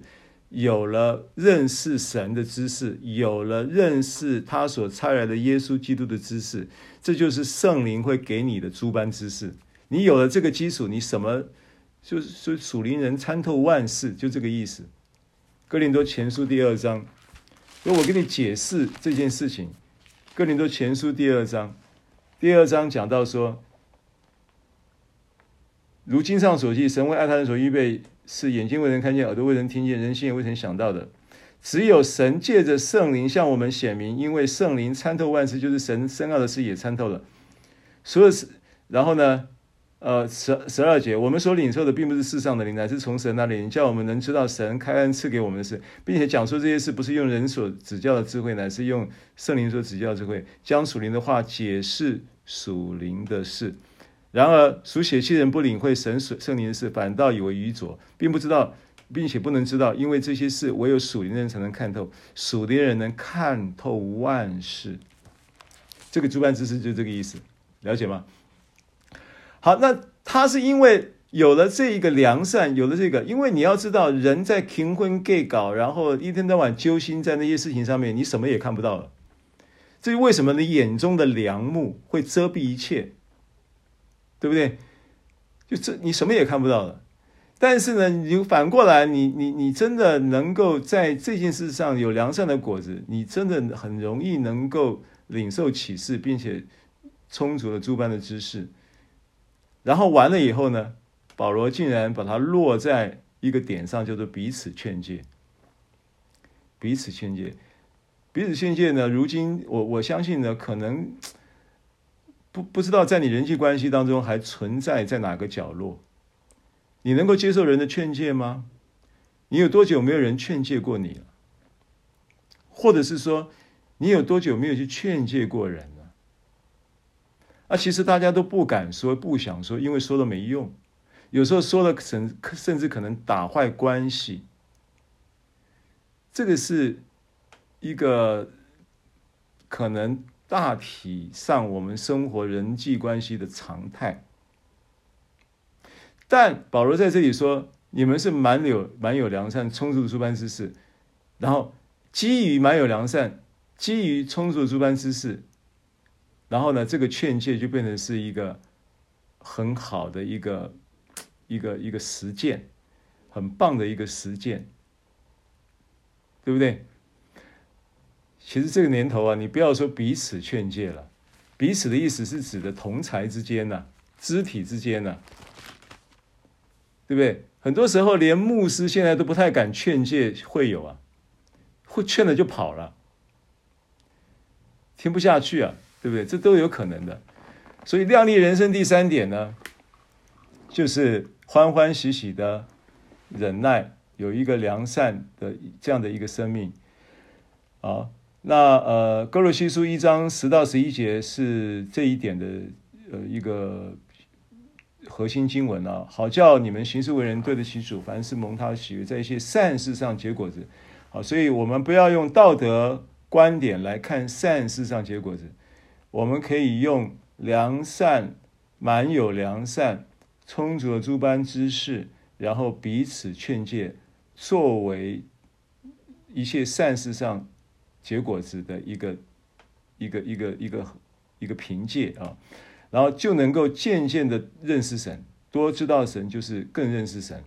有了认识神的知识，有了认识他所差来的耶稣基督的知识，这就是圣灵会给你的诸般知识。你有了这个基础，你什么就是属灵人参透万事，就这个意思。哥林多前书第二章，所以我给你解释这件事情。哥林多前书第二章，第二章讲到说，如经上所记，神为爱他人所预备。是眼睛未曾看见，耳朵未曾听见，人心也未曾想到的。只有神借着圣灵向我们显明，因为圣灵参透万事，就是神深奥的事也参透了。所有是，然后呢，呃，十十二节，我们所领受的并不是世上的灵，乃是从神那里，叫我们能知道神开恩赐给我们的事，并且讲述这些事，不是用人所指教的智慧，乃是用圣灵所指教的智慧，将属灵的话解释属灵的事。然而，属血气人不领会神圣灵的事，反倒以为愚拙，并不知道，并且不能知道，因为这些事唯有属灵的人才能看透。属灵人能看透万事。这个诸般知识就这个意思，了解吗？好，那他是因为有了这一个良善，有了这个，因为你要知道，人在勤奋计较，然后一天到晚揪心在那些事情上面，你什么也看不到了。这是为什么你眼中的良木会遮蔽一切？对不对？就这，你什么也看不到了。但是呢，你反过来，你你你真的能够在这件事上有良善的果子，你真的很容易能够领受启示，并且充足了诸般的知识。然后完了以后呢，保罗竟然把它落在一个点上，叫做彼此劝诫。彼此劝诫，彼此劝诫呢？如今我我相信呢，可能。不不知道在你人际关系当中还存在在哪个角落，你能够接受人的劝诫吗？你有多久没有人劝诫过你了？或者是说，你有多久没有去劝诫过人了？啊，其实大家都不敢说，不想说，因为说了没用。有时候说了甚甚至可能打坏关系。这个是一个可能。大体上，我们生活人际关系的常态。但保罗在这里说：“你们是满有满有良善，充足的诸般知识。”然后基于满有良善，基于充足的诸般知识，然后呢，这个劝诫就变成是一个很好的一个一个一个实践，很棒的一个实践，对不对？其实这个年头啊，你不要说彼此劝诫了，彼此的意思是指的同才之间呐、啊，肢体之间呐、啊，对不对？很多时候连牧师现在都不太敢劝诫会友啊，会劝了就跑了，听不下去啊，对不对？这都有可能的。所以亮丽人生第三点呢，就是欢欢喜喜的忍耐，有一个良善的这样的一个生命啊。那呃，歌罗西书一章十到十一节是这一点的呃一个核心经文啊，好叫你们行事为人对得起主，凡事蒙他喜悦，在一些善事上结果子。好，所以我们不要用道德观点来看善事上结果子，我们可以用良善、满有良善、充足的诸般知识，然后彼此劝诫，作为一切善事上。结果子的一个一个一个一个一个凭借啊，然后就能够渐渐的认识神，多知道神就是更认识神，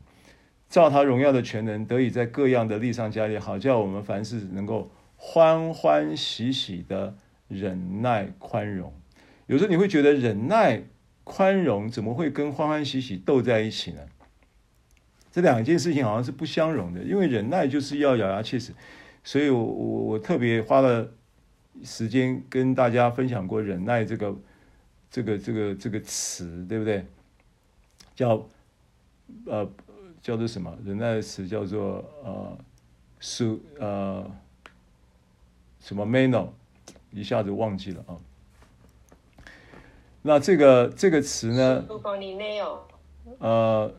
照他荣耀的全能，得以在各样的力上加力，好叫我们凡事能够欢欢喜喜的忍耐宽容。有时候你会觉得忍耐宽容怎么会跟欢欢喜喜斗在一起呢？这两件事情好像是不相容的，因为忍耐就是要咬牙切齿。所以我，我我我特别花了时间跟大家分享过“忍耐”这个这个这个这个词，对不对？叫呃叫做什么？忍耐的词叫做呃是呃什么 meno，一下子忘记了啊。那这个这个词呢？呃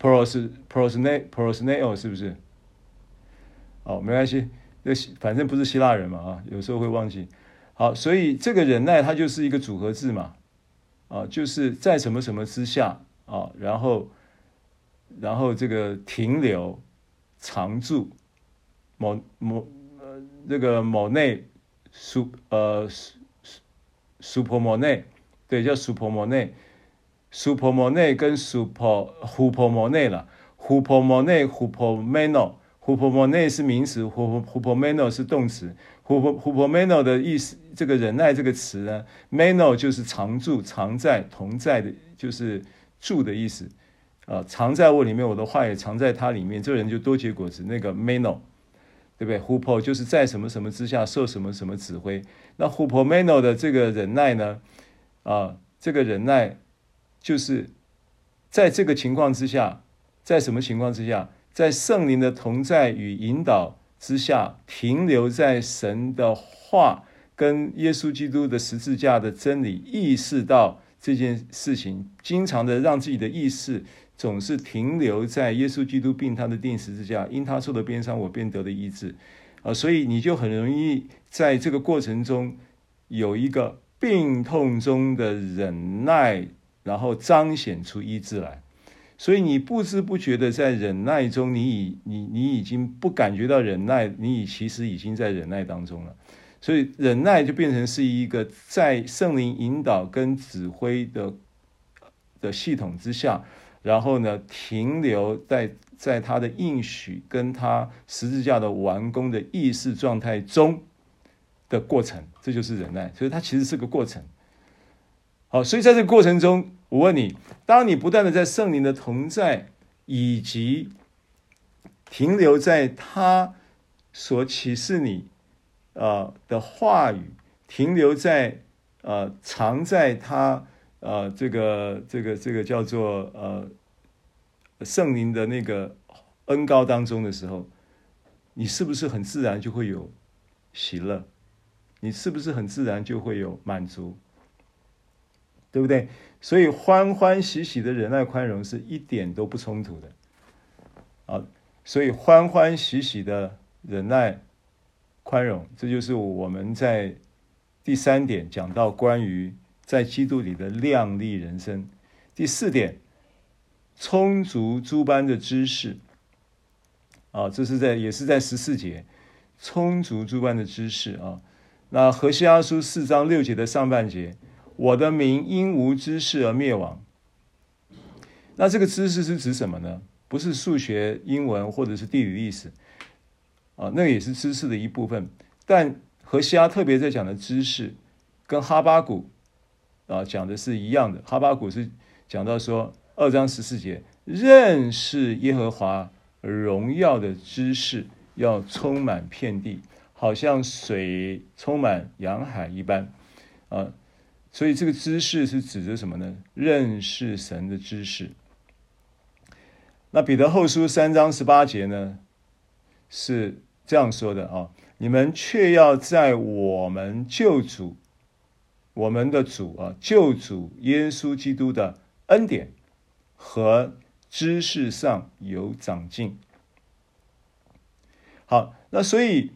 ，pros prosne prosneo 是不是？哦，没关系，那反正不是希腊人嘛，啊，有时候会忘记。好，所以这个忍耐它就是一个组合字嘛，啊，就是在什么什么之下啊，然后，然后这个停留、常驻，某某呃，这个某内，super 呃 super，supermonet，对，叫 supermonet，supermonet 跟 super，supermonet 了，supermonet，supermono。Hupomone 是名词，hupomeno 是动词。hupomeno 的意思，这个忍耐这个词呢，meno 就是常住、常在、同在的，就是住的意思。啊，常在我里面，我的话也常在他里面，这人就多结果子。那个 meno，对不对？hupo 就是在什么什么之下受什么什么指挥。那 hupomeno 的这个忍耐呢，啊，这个忍耐就是在这个情况之下，在什么情况之下？在圣灵的同在与引导之下，停留在神的话跟耶稣基督的十字架的真理，意识到这件事情，经常的让自己的意识总是停留在耶稣基督并他的钉十字架，因他受的鞭伤，我便得了医治。啊，所以你就很容易在这个过程中有一个病痛中的忍耐，然后彰显出医治来。所以你不知不觉的在忍耐中，你已你你已经不感觉到忍耐，你已其实已经在忍耐当中了。所以忍耐就变成是一个在圣灵引导跟指挥的的系统之下，然后呢，停留在在他的应许跟他十字架的完工的意识状态中的过程，这就是忍耐。所以它其实是个过程。好，所以在这个过程中，我问你：当你不断的在圣灵的同在，以及停留在他所启示你呃的话语，停留在呃藏在他呃这个这个这个叫做呃圣灵的那个恩膏当中的时候，你是不是很自然就会有喜乐？你是不是很自然就会有满足？对不对？所以欢欢喜喜的忍耐宽容是一点都不冲突的，啊，所以欢欢喜喜的忍耐宽容，这就是我们在第三点讲到关于在基督里的亮丽人生。第四点，充足诸般的知识，啊，这是在也是在十四节，充足诸般的知识啊。那何西阿书四章六节的上半节。我的民因无知识而灭亡。那这个知识是指什么呢？不是数学、英文或者是地理历史啊，那也是知识的一部分。但何西阿特别在讲的知识，跟哈巴谷啊讲的是一样的。哈巴谷是讲到说二章十四节，认识耶和华荣耀的知识要充满遍地，好像水充满洋海一般啊。所以这个知识是指着什么呢？认识神的知识。那彼得后书三章十八节呢，是这样说的啊：你们却要在我们救主、我们的主啊，救主耶稣基督的恩典和知识上有长进。好，那所以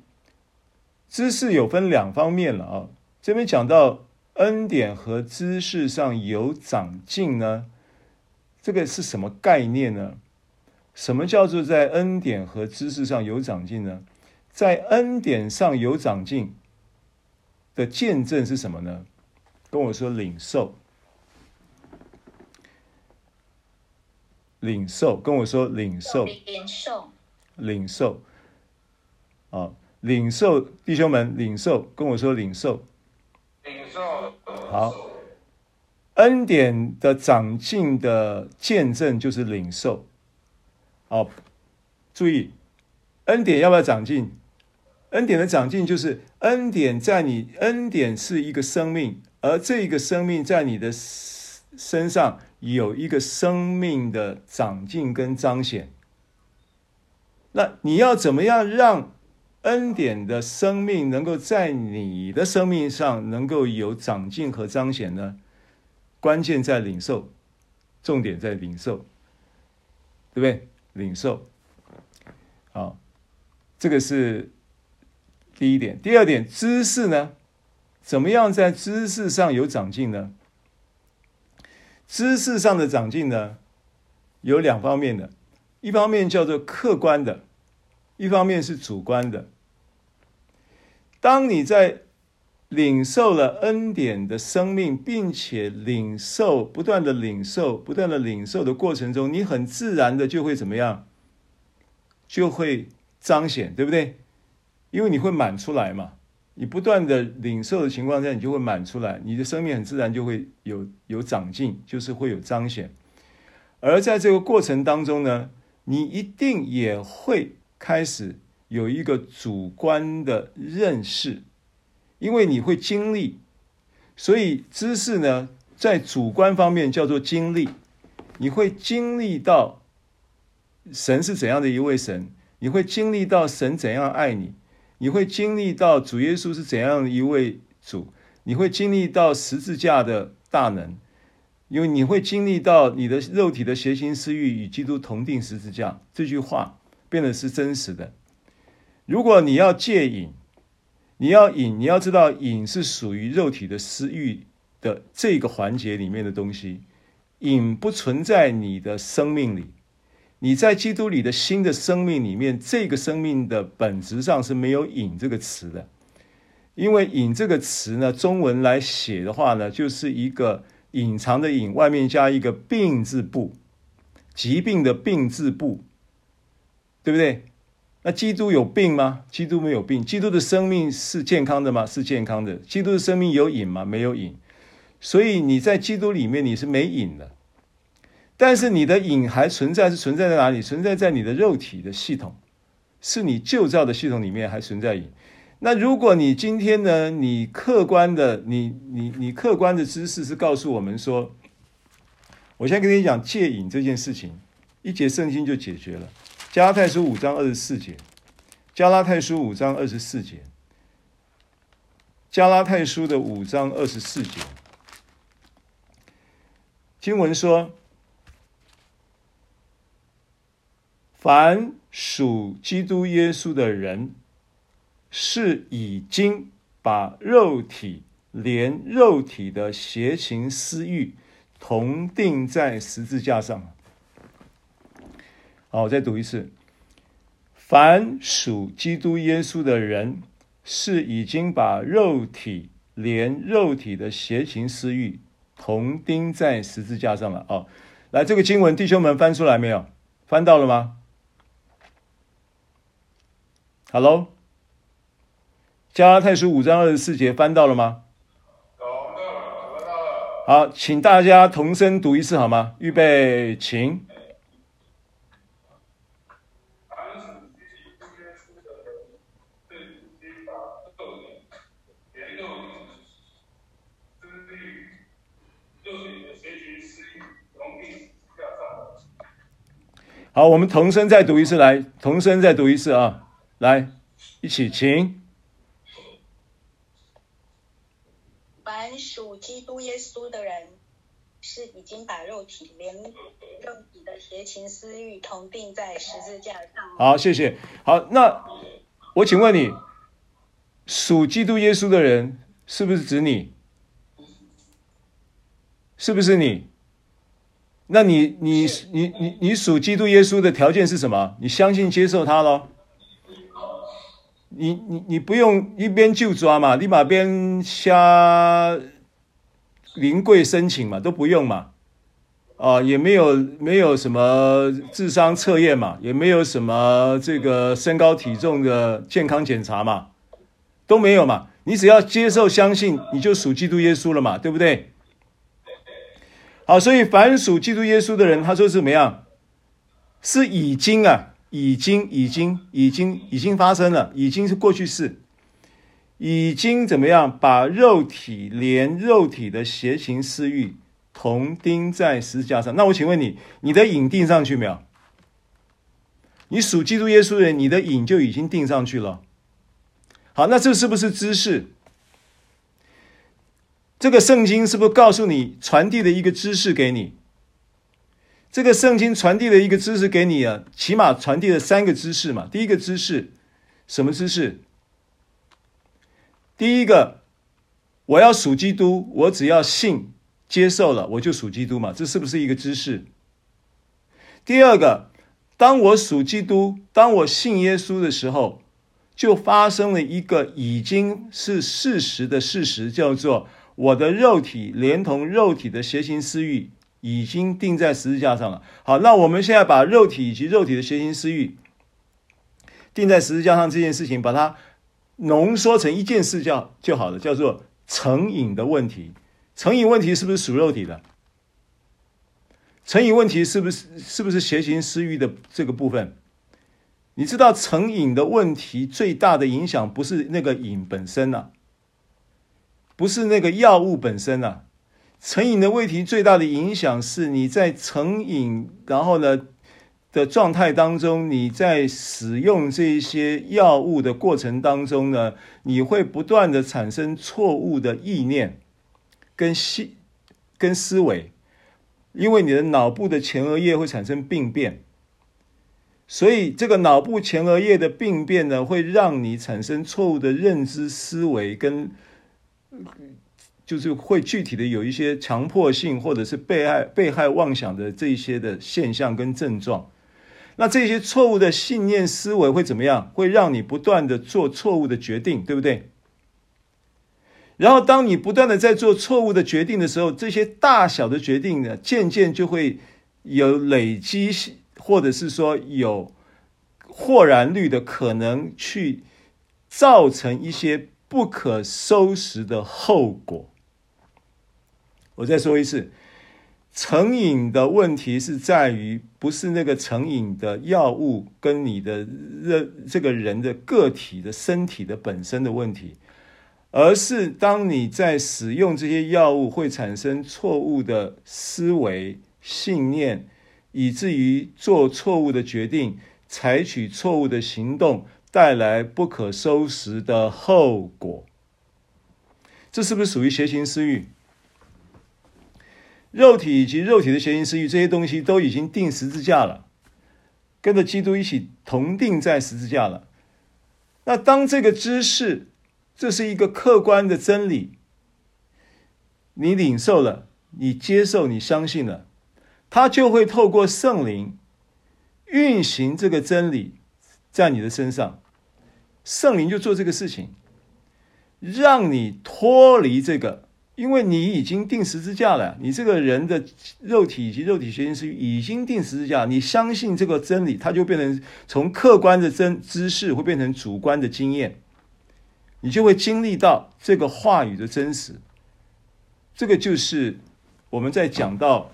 知识有分两方面了啊。这边讲到恩典和知识上有长进呢，这个是什么概念呢？什么叫做在恩典和知识上有长进呢？在恩典上有长进的见证是什么呢？跟我说领受，领受，跟我说领受，领受，领受，啊，领受，弟兄们，领受，跟我说领受，领受，领受好，恩典的长进的见证就是领受。好，注意，恩典要不要长进？恩典的长进就是恩典在你，恩典是一个生命，而这个生命在你的身上有一个生命的长进跟彰显。那你要怎么样让恩典的生命能够在你的生命上能够有长进和彰显呢？关键在领受，重点在领受，对不对？领受，好，这个是第一点。第二点，知识呢？怎么样在知识上有长进呢？知识上的长进呢，有两方面的，一方面叫做客观的，一方面是主观的。当你在领受了恩典的生命，并且领受不断的领受、不断的领受的过程中，你很自然的就会怎么样？就会彰显，对不对？因为你会满出来嘛。你不断的领受的情况下，你就会满出来，你的生命很自然就会有有长进，就是会有彰显。而在这个过程当中呢，你一定也会开始有一个主观的认识。因为你会经历，所以知识呢，在主观方面叫做经历。你会经历到神是怎样的一位神，你会经历到神怎样爱你，你会经历到主耶稣是怎样一位主，你会经历到十字架的大能，因为你会经历到你的肉体的邪情私欲与基督同钉十字架，这句话变得是真实的。如果你要戒瘾，你要瘾，你要知道瘾是属于肉体的私欲的这个环节里面的东西，瘾不存在你的生命里。你在基督里的新的生命里面，这个生命的本质上是没有瘾这个词的，因为瘾这个词呢，中文来写的话呢，就是一个隐藏的隐，外面加一个病字部，疾病的病字部，对不对？那基督有病吗？基督没有病。基督的生命是健康的吗？是健康的。基督的生命有瘾吗？没有瘾。所以你在基督里面你是没瘾的，但是你的瘾还存在，是存在在哪里？存在在你的肉体的系统，是你旧造的系统里面还存在瘾。那如果你今天呢，你客观的，你你你客观的知识是告诉我们说，我先跟你讲戒瘾这件事情，一节圣经就解决了。加拉太书五章二十四节，加拉太书五章二十四节，加拉太书的五章二十四节，经文说：“凡属基督耶稣的人，是已经把肉体连肉体的邪情私欲同钉在十字架上了。”好，我再读一次。凡属基督耶稣的人，是已经把肉体连肉体的邪情私欲，同钉在十字架上了。哦，来，这个经文，弟兄们翻出来没有？翻到了吗？Hello，加拉太书五章二十四节翻到了吗？好，请大家同声读一次好吗？预备，请。好，我们同声再读一次，来，同声再读一次啊，来，一起，请。凡属基督耶稣的人，是已经把肉体连肉体的邪情私欲同定在十字架上。好，谢谢。好，那我请问你，属基督耶稣的人是不是指你？是不是你？那你你你你你属基督耶稣的条件是什么？你相信接受他咯？你你你不用一边就抓嘛，立马边瞎临柜申请嘛，都不用嘛，啊，也没有没有什么智商测验嘛，也没有什么这个身高体重的健康检查嘛，都没有嘛，你只要接受相信，你就属基督耶稣了嘛，对不对？好，所以凡属基督耶稣的人，他说是怎么样？是已经啊，已经，已经，已经，已经发生了，已经是过去式，已经怎么样？把肉体连肉体的邪情私欲同钉在十字架上。那我请问你，你的影钉上去没有？你属基督耶稣的人，你的影就已经钉上去了。好，那这是不是知识？这个圣经是不是告诉你传递的一个知识给你？这个圣经传递的一个知识给你啊，起码传递了三个知识嘛。第一个知识，什么知识？第一个，我要属基督，我只要信接受了，我就属基督嘛。这是不是一个知识？第二个，当我属基督，当我信耶稣的时候，就发生了一个已经是事实的事实，叫做。我的肉体连同肉体的邪情私欲已经钉在十字架上了。好，那我们现在把肉体以及肉体的邪情私欲钉在十字架上这件事情，把它浓缩成一件事叫就好了，叫做成瘾的问题。成瘾问题是不是属肉体的？成瘾问题是不是是不是邪情私欲的这个部分？你知道成瘾的问题最大的影响不是那个瘾本身呐、啊。不是那个药物本身啊，成瘾的问题最大的影响是你在成瘾，然后呢的状态当中，你在使用这些药物的过程当中呢，你会不断的产生错误的意念跟思跟思维，因为你的脑部的前额叶会产生病变，所以这个脑部前额叶的病变呢，会让你产生错误的认知思维跟。就是会具体的有一些强迫性或者是被害被害妄想的这一些的现象跟症状，那这些错误的信念思维会怎么样？会让你不断的做错误的决定，对不对？然后当你不断的在做错误的决定的时候，这些大小的决定呢，渐渐就会有累积，或者是说有豁然率的可能去造成一些。不可收拾的后果。我再说一次，成瘾的问题是在于，不是那个成瘾的药物跟你的这这个人的个体的身体的本身的问题，而是当你在使用这些药物会产生错误的思维信念，以至于做错误的决定，采取错误的行动。带来不可收拾的后果，这是不是属于邪情私欲？肉体以及肉体的邪情私欲，这些东西都已经钉十字架了，跟着基督一起同钉在十字架了。那当这个知识，这是一个客观的真理，你领受了，你接受，你相信了，它就会透过圣灵运行这个真理在你的身上。圣灵就做这个事情，让你脱离这个，因为你已经定十字架了，你这个人的肉体以及肉体学习是已经定十字架，你相信这个真理，它就变成从客观的真知识会变成主观的经验，你就会经历到这个话语的真实。这个就是我们在讲到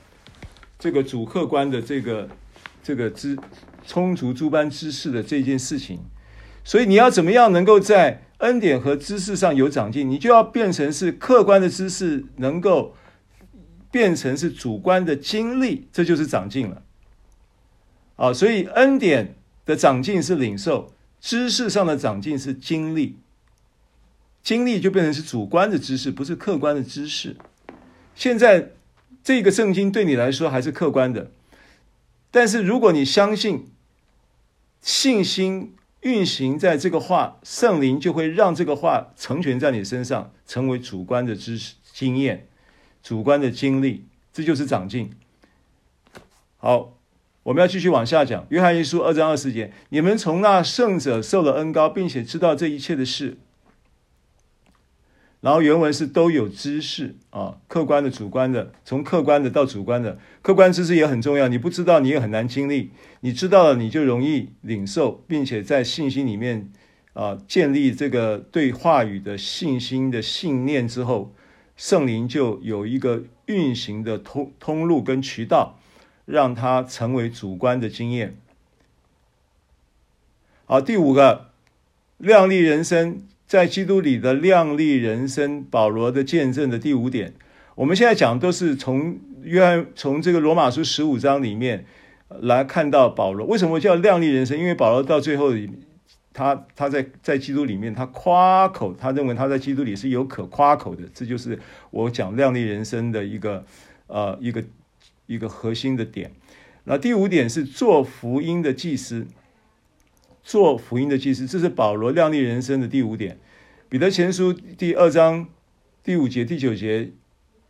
这个主客观的这个这个知充足诸般知识的这件事情，所以你要怎么样能够在恩典和知识上有长进，你就要变成是客观的知识，能够变成是主观的经历，这就是长进了。啊，所以恩典的长进是领受，知识上的长进是经历，经历就变成是主观的知识，不是客观的知识。现在这个圣经对你来说还是客观的，但是如果你相信，信心。运行在这个话，圣灵就会让这个话成全在你身上，成为主观的知识、经验、主观的经历，这就是长进。好，我们要继续往下讲。约翰一书二章二十节：你们从那圣者受了恩膏，并且知道这一切的事。然后原文是都有知识啊，客观的、主观的，从客观的到主观的，客观知识也很重要。你不知道，你也很难经历；你知道了，你就容易领受，并且在信心里面啊建立这个对话语的信心的信念之后，圣灵就有一个运行的通通路跟渠道，让它成为主观的经验。好，第五个，亮丽人生。在基督里的亮丽人生，保罗的见证的第五点，我们现在讲都是从约翰从这个罗马书十五章里面来看到保罗为什么叫亮丽人生？因为保罗到最后，他他在在基督里面，他夸口，他认为他在基督里是有可夸口的，这就是我讲亮丽人生的一个呃一个一个核心的点。那第五点是做福音的祭司。做福音的祭司，这是保罗亮丽人生的第五点。彼得前书第二章第五节、第九节，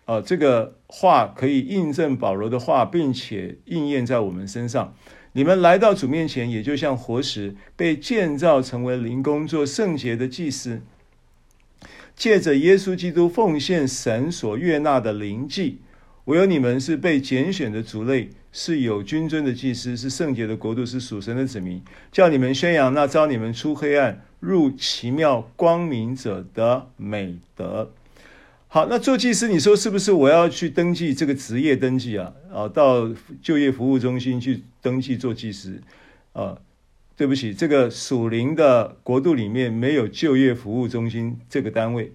啊，这个话可以印证保罗的话，并且应验在我们身上。你们来到主面前，也就像活石，被建造成为灵工，做圣洁的祭司，借着耶稣基督奉献神所悦纳的灵祭。唯有你们是被拣选的族类。是有君尊的祭司，是圣洁的国度，是属神的子民，叫你们宣扬那召你们出黑暗入奇妙光明者的美德。好，那做祭司，你说是不是我要去登记这个职业登记啊？啊，到就业服务中心去登记做祭司？啊，对不起，这个属灵的国度里面没有就业服务中心这个单位。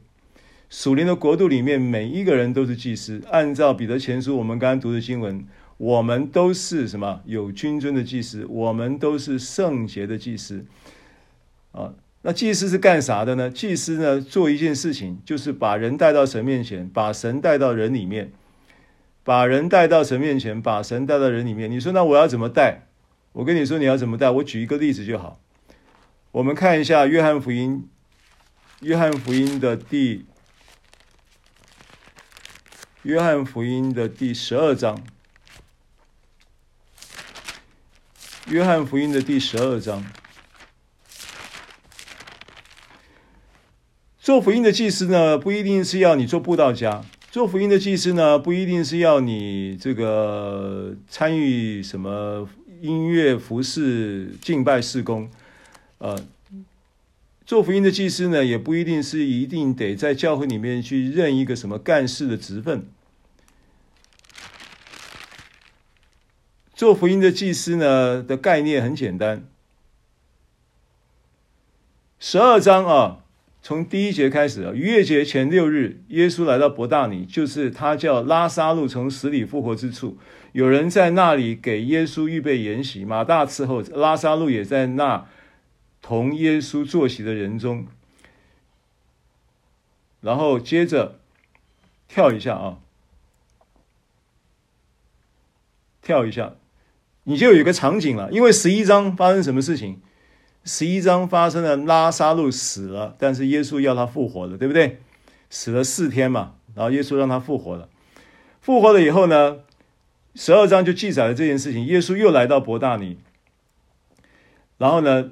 属灵的国度里面每一个人都是祭司，按照彼得前书我们刚刚读的经文。我们都是什么？有君尊的祭司，我们都是圣洁的祭司啊。那祭司是干啥的呢？祭司呢，做一件事情，就是把人带到神面前，把神带到人里面，把人带到神面前，把神带到人里面。你说那我要怎么带？我跟你说你要怎么带？我举一个例子就好。我们看一下约翰福音，约翰福音的第，约翰福音的第十二章。约翰福音的第十二章，做福音的祭司呢，不一定是要你做布道家；做福音的祭司呢，不一定是要你这个参与什么音乐、服饰、敬拜、事工。呃，做福音的祭司呢，也不一定是一定得在教会里面去任一个什么干事的职分。做福音的祭司呢的概念很简单，十二章啊，从第一节开始啊，逾越节前六日，耶稣来到伯大尼，就是他叫拉撒路从死里复活之处。有人在那里给耶稣预备筵席，马大伺候，拉撒路也在那同耶稣坐席的人中。然后接着跳一下啊，跳一下。你就有一个场景了，因为十一章发生什么事情？十一章发生了拉撒路死了，但是耶稣要他复活了，对不对？死了四天嘛，然后耶稣让他复活了。复活了以后呢，十二章就记载了这件事情。耶稣又来到伯大尼，然后呢，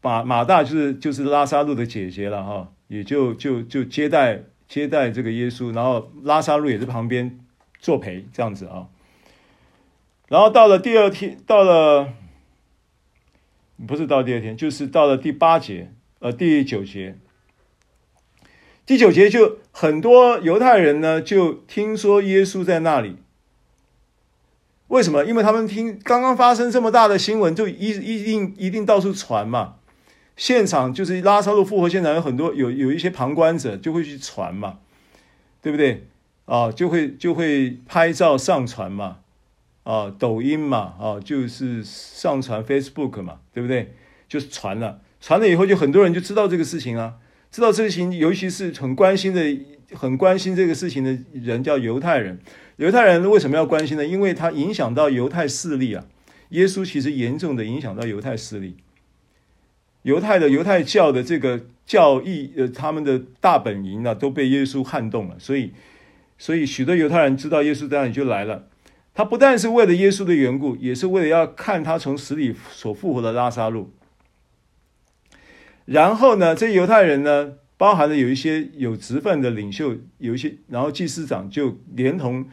马马大就是就是拉撒路的姐姐了哈，也就就就接待接待这个耶稣，然后拉撒路也在旁边作陪这样子啊。然后到了第二天，到了不是到第二天，就是到了第八节，呃，第九节。第九节就很多犹太人呢，就听说耶稣在那里。为什么？因为他们听刚刚发生这么大的新闻，就一一定一定到处传嘛。现场就是拉撒路复活现场，有很多有有一些旁观者就会去传嘛，对不对？啊，就会就会拍照上传嘛，啊，抖音嘛，啊，就是上传 Facebook 嘛，对不对？就是传了，传了以后就很多人就知道这个事情啊。知道这个事情，尤其是很关心的、很关心这个事情的人，叫犹太人。犹太人为什么要关心呢？因为他影响到犹太势力啊。耶稣其实严重的影响到犹太势力，犹太的犹太教的这个教义，呃，他们的大本营呢，都被耶稣撼动了。所以，所以许多犹太人知道耶稣在那里就来了。他不但是为了耶稣的缘故，也是为了要看他从死里所复活的拉撒路。然后呢，这犹太人呢，包含了有一些有职份的领袖，有一些，然后祭司长就连同，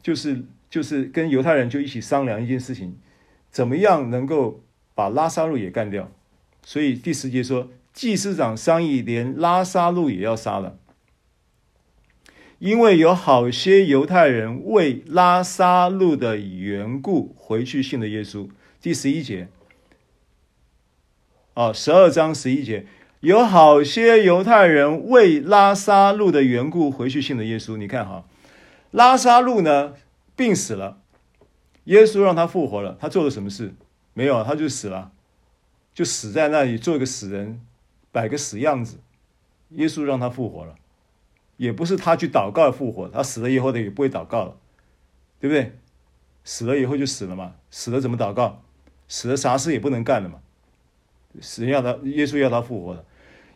就是就是跟犹太人就一起商量一件事情，怎么样能够把拉撒路也干掉。所以第十节说，祭司长商议，连拉撒路也要杀了，因为有好些犹太人为拉撒路的缘故回去信了耶稣。第十一节。啊，十二章十一节，有好些犹太人为拉撒路的缘故回去信了耶稣。你看哈，拉撒路呢病死了，耶稣让他复活了。他做了什么事？没有，他就死了，就死在那里，做一个死人，摆个死样子。耶稣让他复活了，也不是他去祷告复活，他死了以后的也不会祷告了，对不对？死了以后就死了嘛，死了怎么祷告？死了啥事也不能干了嘛。神要他，耶稣要他复活了。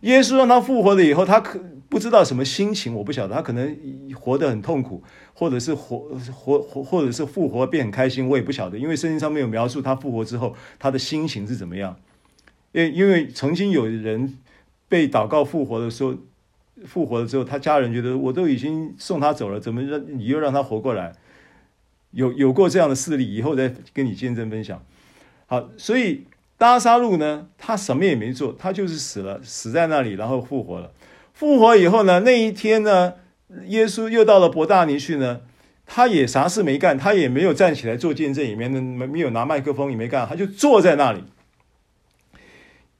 耶稣让他复活了以后，他可不知道什么心情，我不晓得。他可能活得很痛苦，或者是活活活，或者是复活变很开心，我也不晓得。因为圣经上没有描述他复活之后他的心情是怎么样。因因为曾经有人被祷告复活的时候，复活了之后，他家人觉得我都已经送他走了，怎么让你又让他活过来？有有过这样的事例，以后再跟你见证分享。好，所以。拉沙路呢，他什么也没做，他就是死了，死在那里，然后复活了。复活以后呢，那一天呢，耶稣又到了伯大尼去呢，他也啥事没干，他也没有站起来做见证，里面呢没有拿麦克风，也没干，他就坐在那里，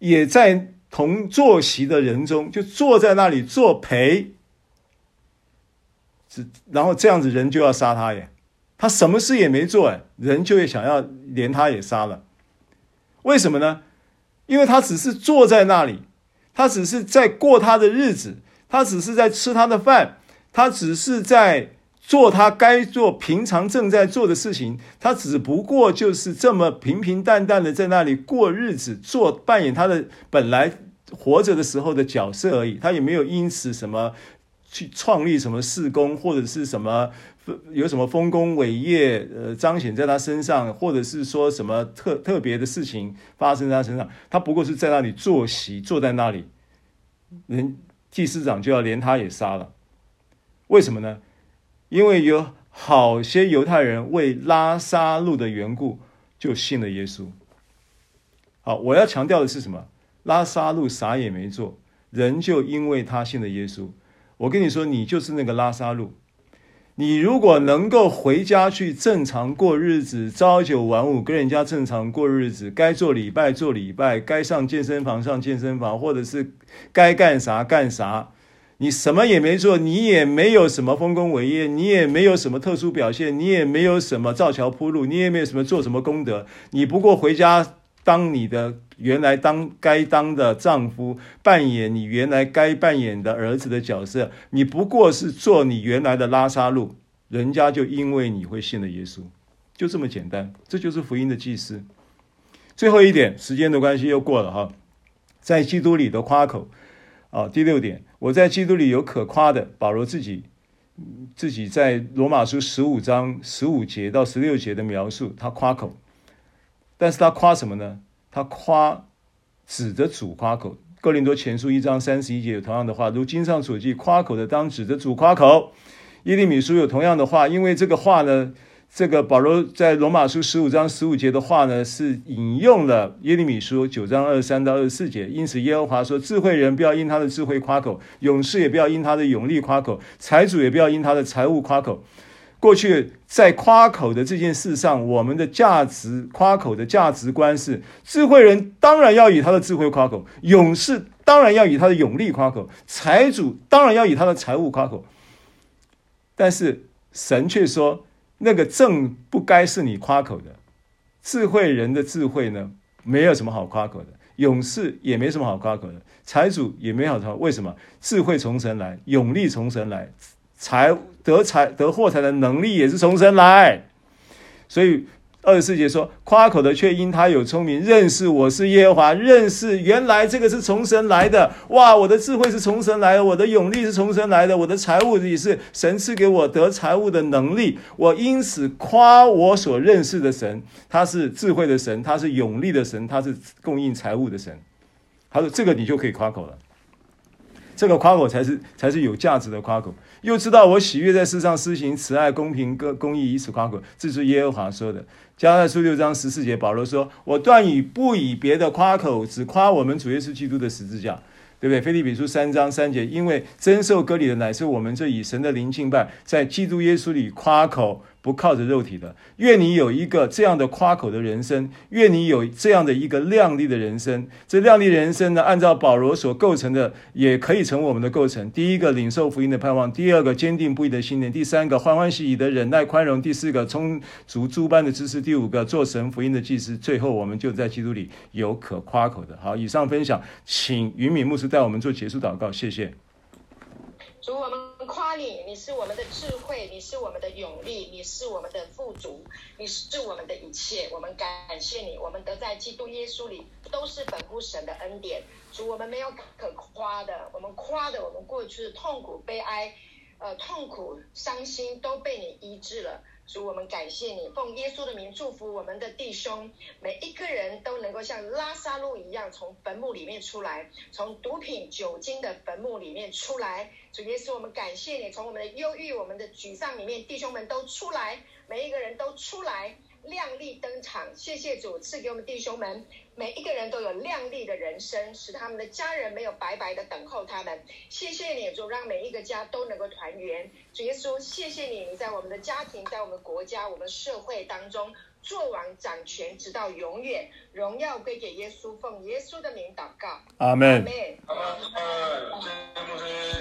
也在同坐席的人中，就坐在那里作陪。然后这样子人就要杀他耶，他什么事也没做哎，人就会想要连他也杀了。为什么呢？因为他只是坐在那里，他只是在过他的日子，他只是在吃他的饭，他只是在做他该做平常正在做的事情，他只不过就是这么平平淡淡的在那里过日子，做扮演他的本来活着的时候的角色而已。他也没有因此什么去创立什么事工或者是什么。有什么丰功伟业，呃，彰显在他身上，或者是说什么特特别的事情发生在他身上，他不过是在那里坐席，坐在那里，人祭司长就要连他也杀了。为什么呢？因为有好些犹太人为拉撒路的缘故就信了耶稣。好，我要强调的是什么？拉撒路啥也没做，人就因为他信了耶稣。我跟你说，你就是那个拉撒路。你如果能够回家去正常过日子，朝九晚五跟人家正常过日子，该做礼拜做礼拜，该上健身房上健身房，或者是该干啥干啥，你什么也没做，你也没有什么丰功伟业，你也没有什么特殊表现，你也没有什么造桥铺路，你也没有什么做什么功德，你不过回家。当你的原来当该当的丈夫，扮演你原来该扮演的儿子的角色，你不过是做你原来的拉萨路，人家就因为你会信了耶稣，就这么简单，这就是福音的祭司。最后一点，时间的关系又过了哈，在基督里的夸口啊，第六点，我在基督里有可夸的，保罗自己自己在罗马书十五章十五节到十六节的描述，他夸口。但是他夸什么呢？他夸指着主夸口，哥林多前书一章三十一节有同样的话，如经上所记，夸口的当指着主夸口。耶利米书有同样的话，因为这个话呢，这个保罗在罗马书十五章十五节的话呢，是引用了耶利米书九章二十三到二十四节。因此，耶和华说：智慧人不要因他的智慧夸口，勇士也不要因他的勇力夸口，财主也不要因他的财物夸口。过去在夸口的这件事上，我们的价值夸口的价值观是：智慧人当然要以他的智慧夸口，勇士当然要以他的勇力夸口，财主当然要以他的财物夸口。但是神却说，那个正不该是你夸口的。智慧人的智慧呢，没有什么好夸口的；勇士也没什么好夸口的；财主也没好夸。为什么？智慧从神来，勇力从神来。财得财得货财的能力也是从神来，所以二十四节说，夸口的却因他有聪明，认识我是耶和华，认识原来这个是从神来的。哇，我的智慧是从神来的，我的勇力是从神来的，我的财物也是神赐给我得财物的能力。我因此夸我所认识的神，他是智慧的神，他是勇力的神，他是供应财物的神。他说这个你就可以夸口了，这个夸口才是才是有价值的夸口。又知道我喜悦在世上施行慈爱、公平、公公义，以此夸口。这是耶和华说的。加拉太书六章十四节，保罗说：“我断以不以别的夸口，只夸我们主耶稣基督的十字架。”对不对？菲利比书三章三节，因为真受割礼的乃是我们这以神的灵敬拜，在基督耶稣里夸口。不靠着肉体的，愿你有一个这样的夸口的人生，愿你有这样的一个亮丽的人生。这亮丽人生呢，按照保罗所构成的，也可以成为我们的构成。第一个，领受福音的盼望；第二个，坚定不移的信念；第三个，欢欢喜喜的忍耐宽容；第四个，充足诸般的知识；第五个，做神福音的祭司。最后，我们就在基督里有可夸口的。好，以上分享，请云敏牧师带我们做结束祷告，谢谢。主，我们夸你，你是我们的智慧，你是我们的勇力，你是我们的富足，你是我们的一切。我们感谢你，我们得在基督耶稣里都是本乎神的恩典。主，我们没有可夸的，我们夸的，我们过去的痛苦、悲哀、呃痛苦、伤心都被你医治了。主，我们感谢你，奉耶稣的名祝福我们的弟兄，每一个人都能够像拉撒路一样从坟墓里面出来，从毒品、酒精的坟墓里面出来。主耶稣，我们感谢你，从我们的忧郁、我们的沮丧里面，弟兄们都出来，每一个人都出来。亮丽登场，谢谢主赐给我们弟兄们，每一个人都有亮丽的人生，使他们的家人没有白白的等候他们。谢谢你，主让每一个家都能够团圆。主耶稣，谢谢你，你在我们的家庭，在我们国家、我们社会当中做王掌权，直到永远。荣耀归给耶稣，奉耶稣的名祷告。阿门。阿门。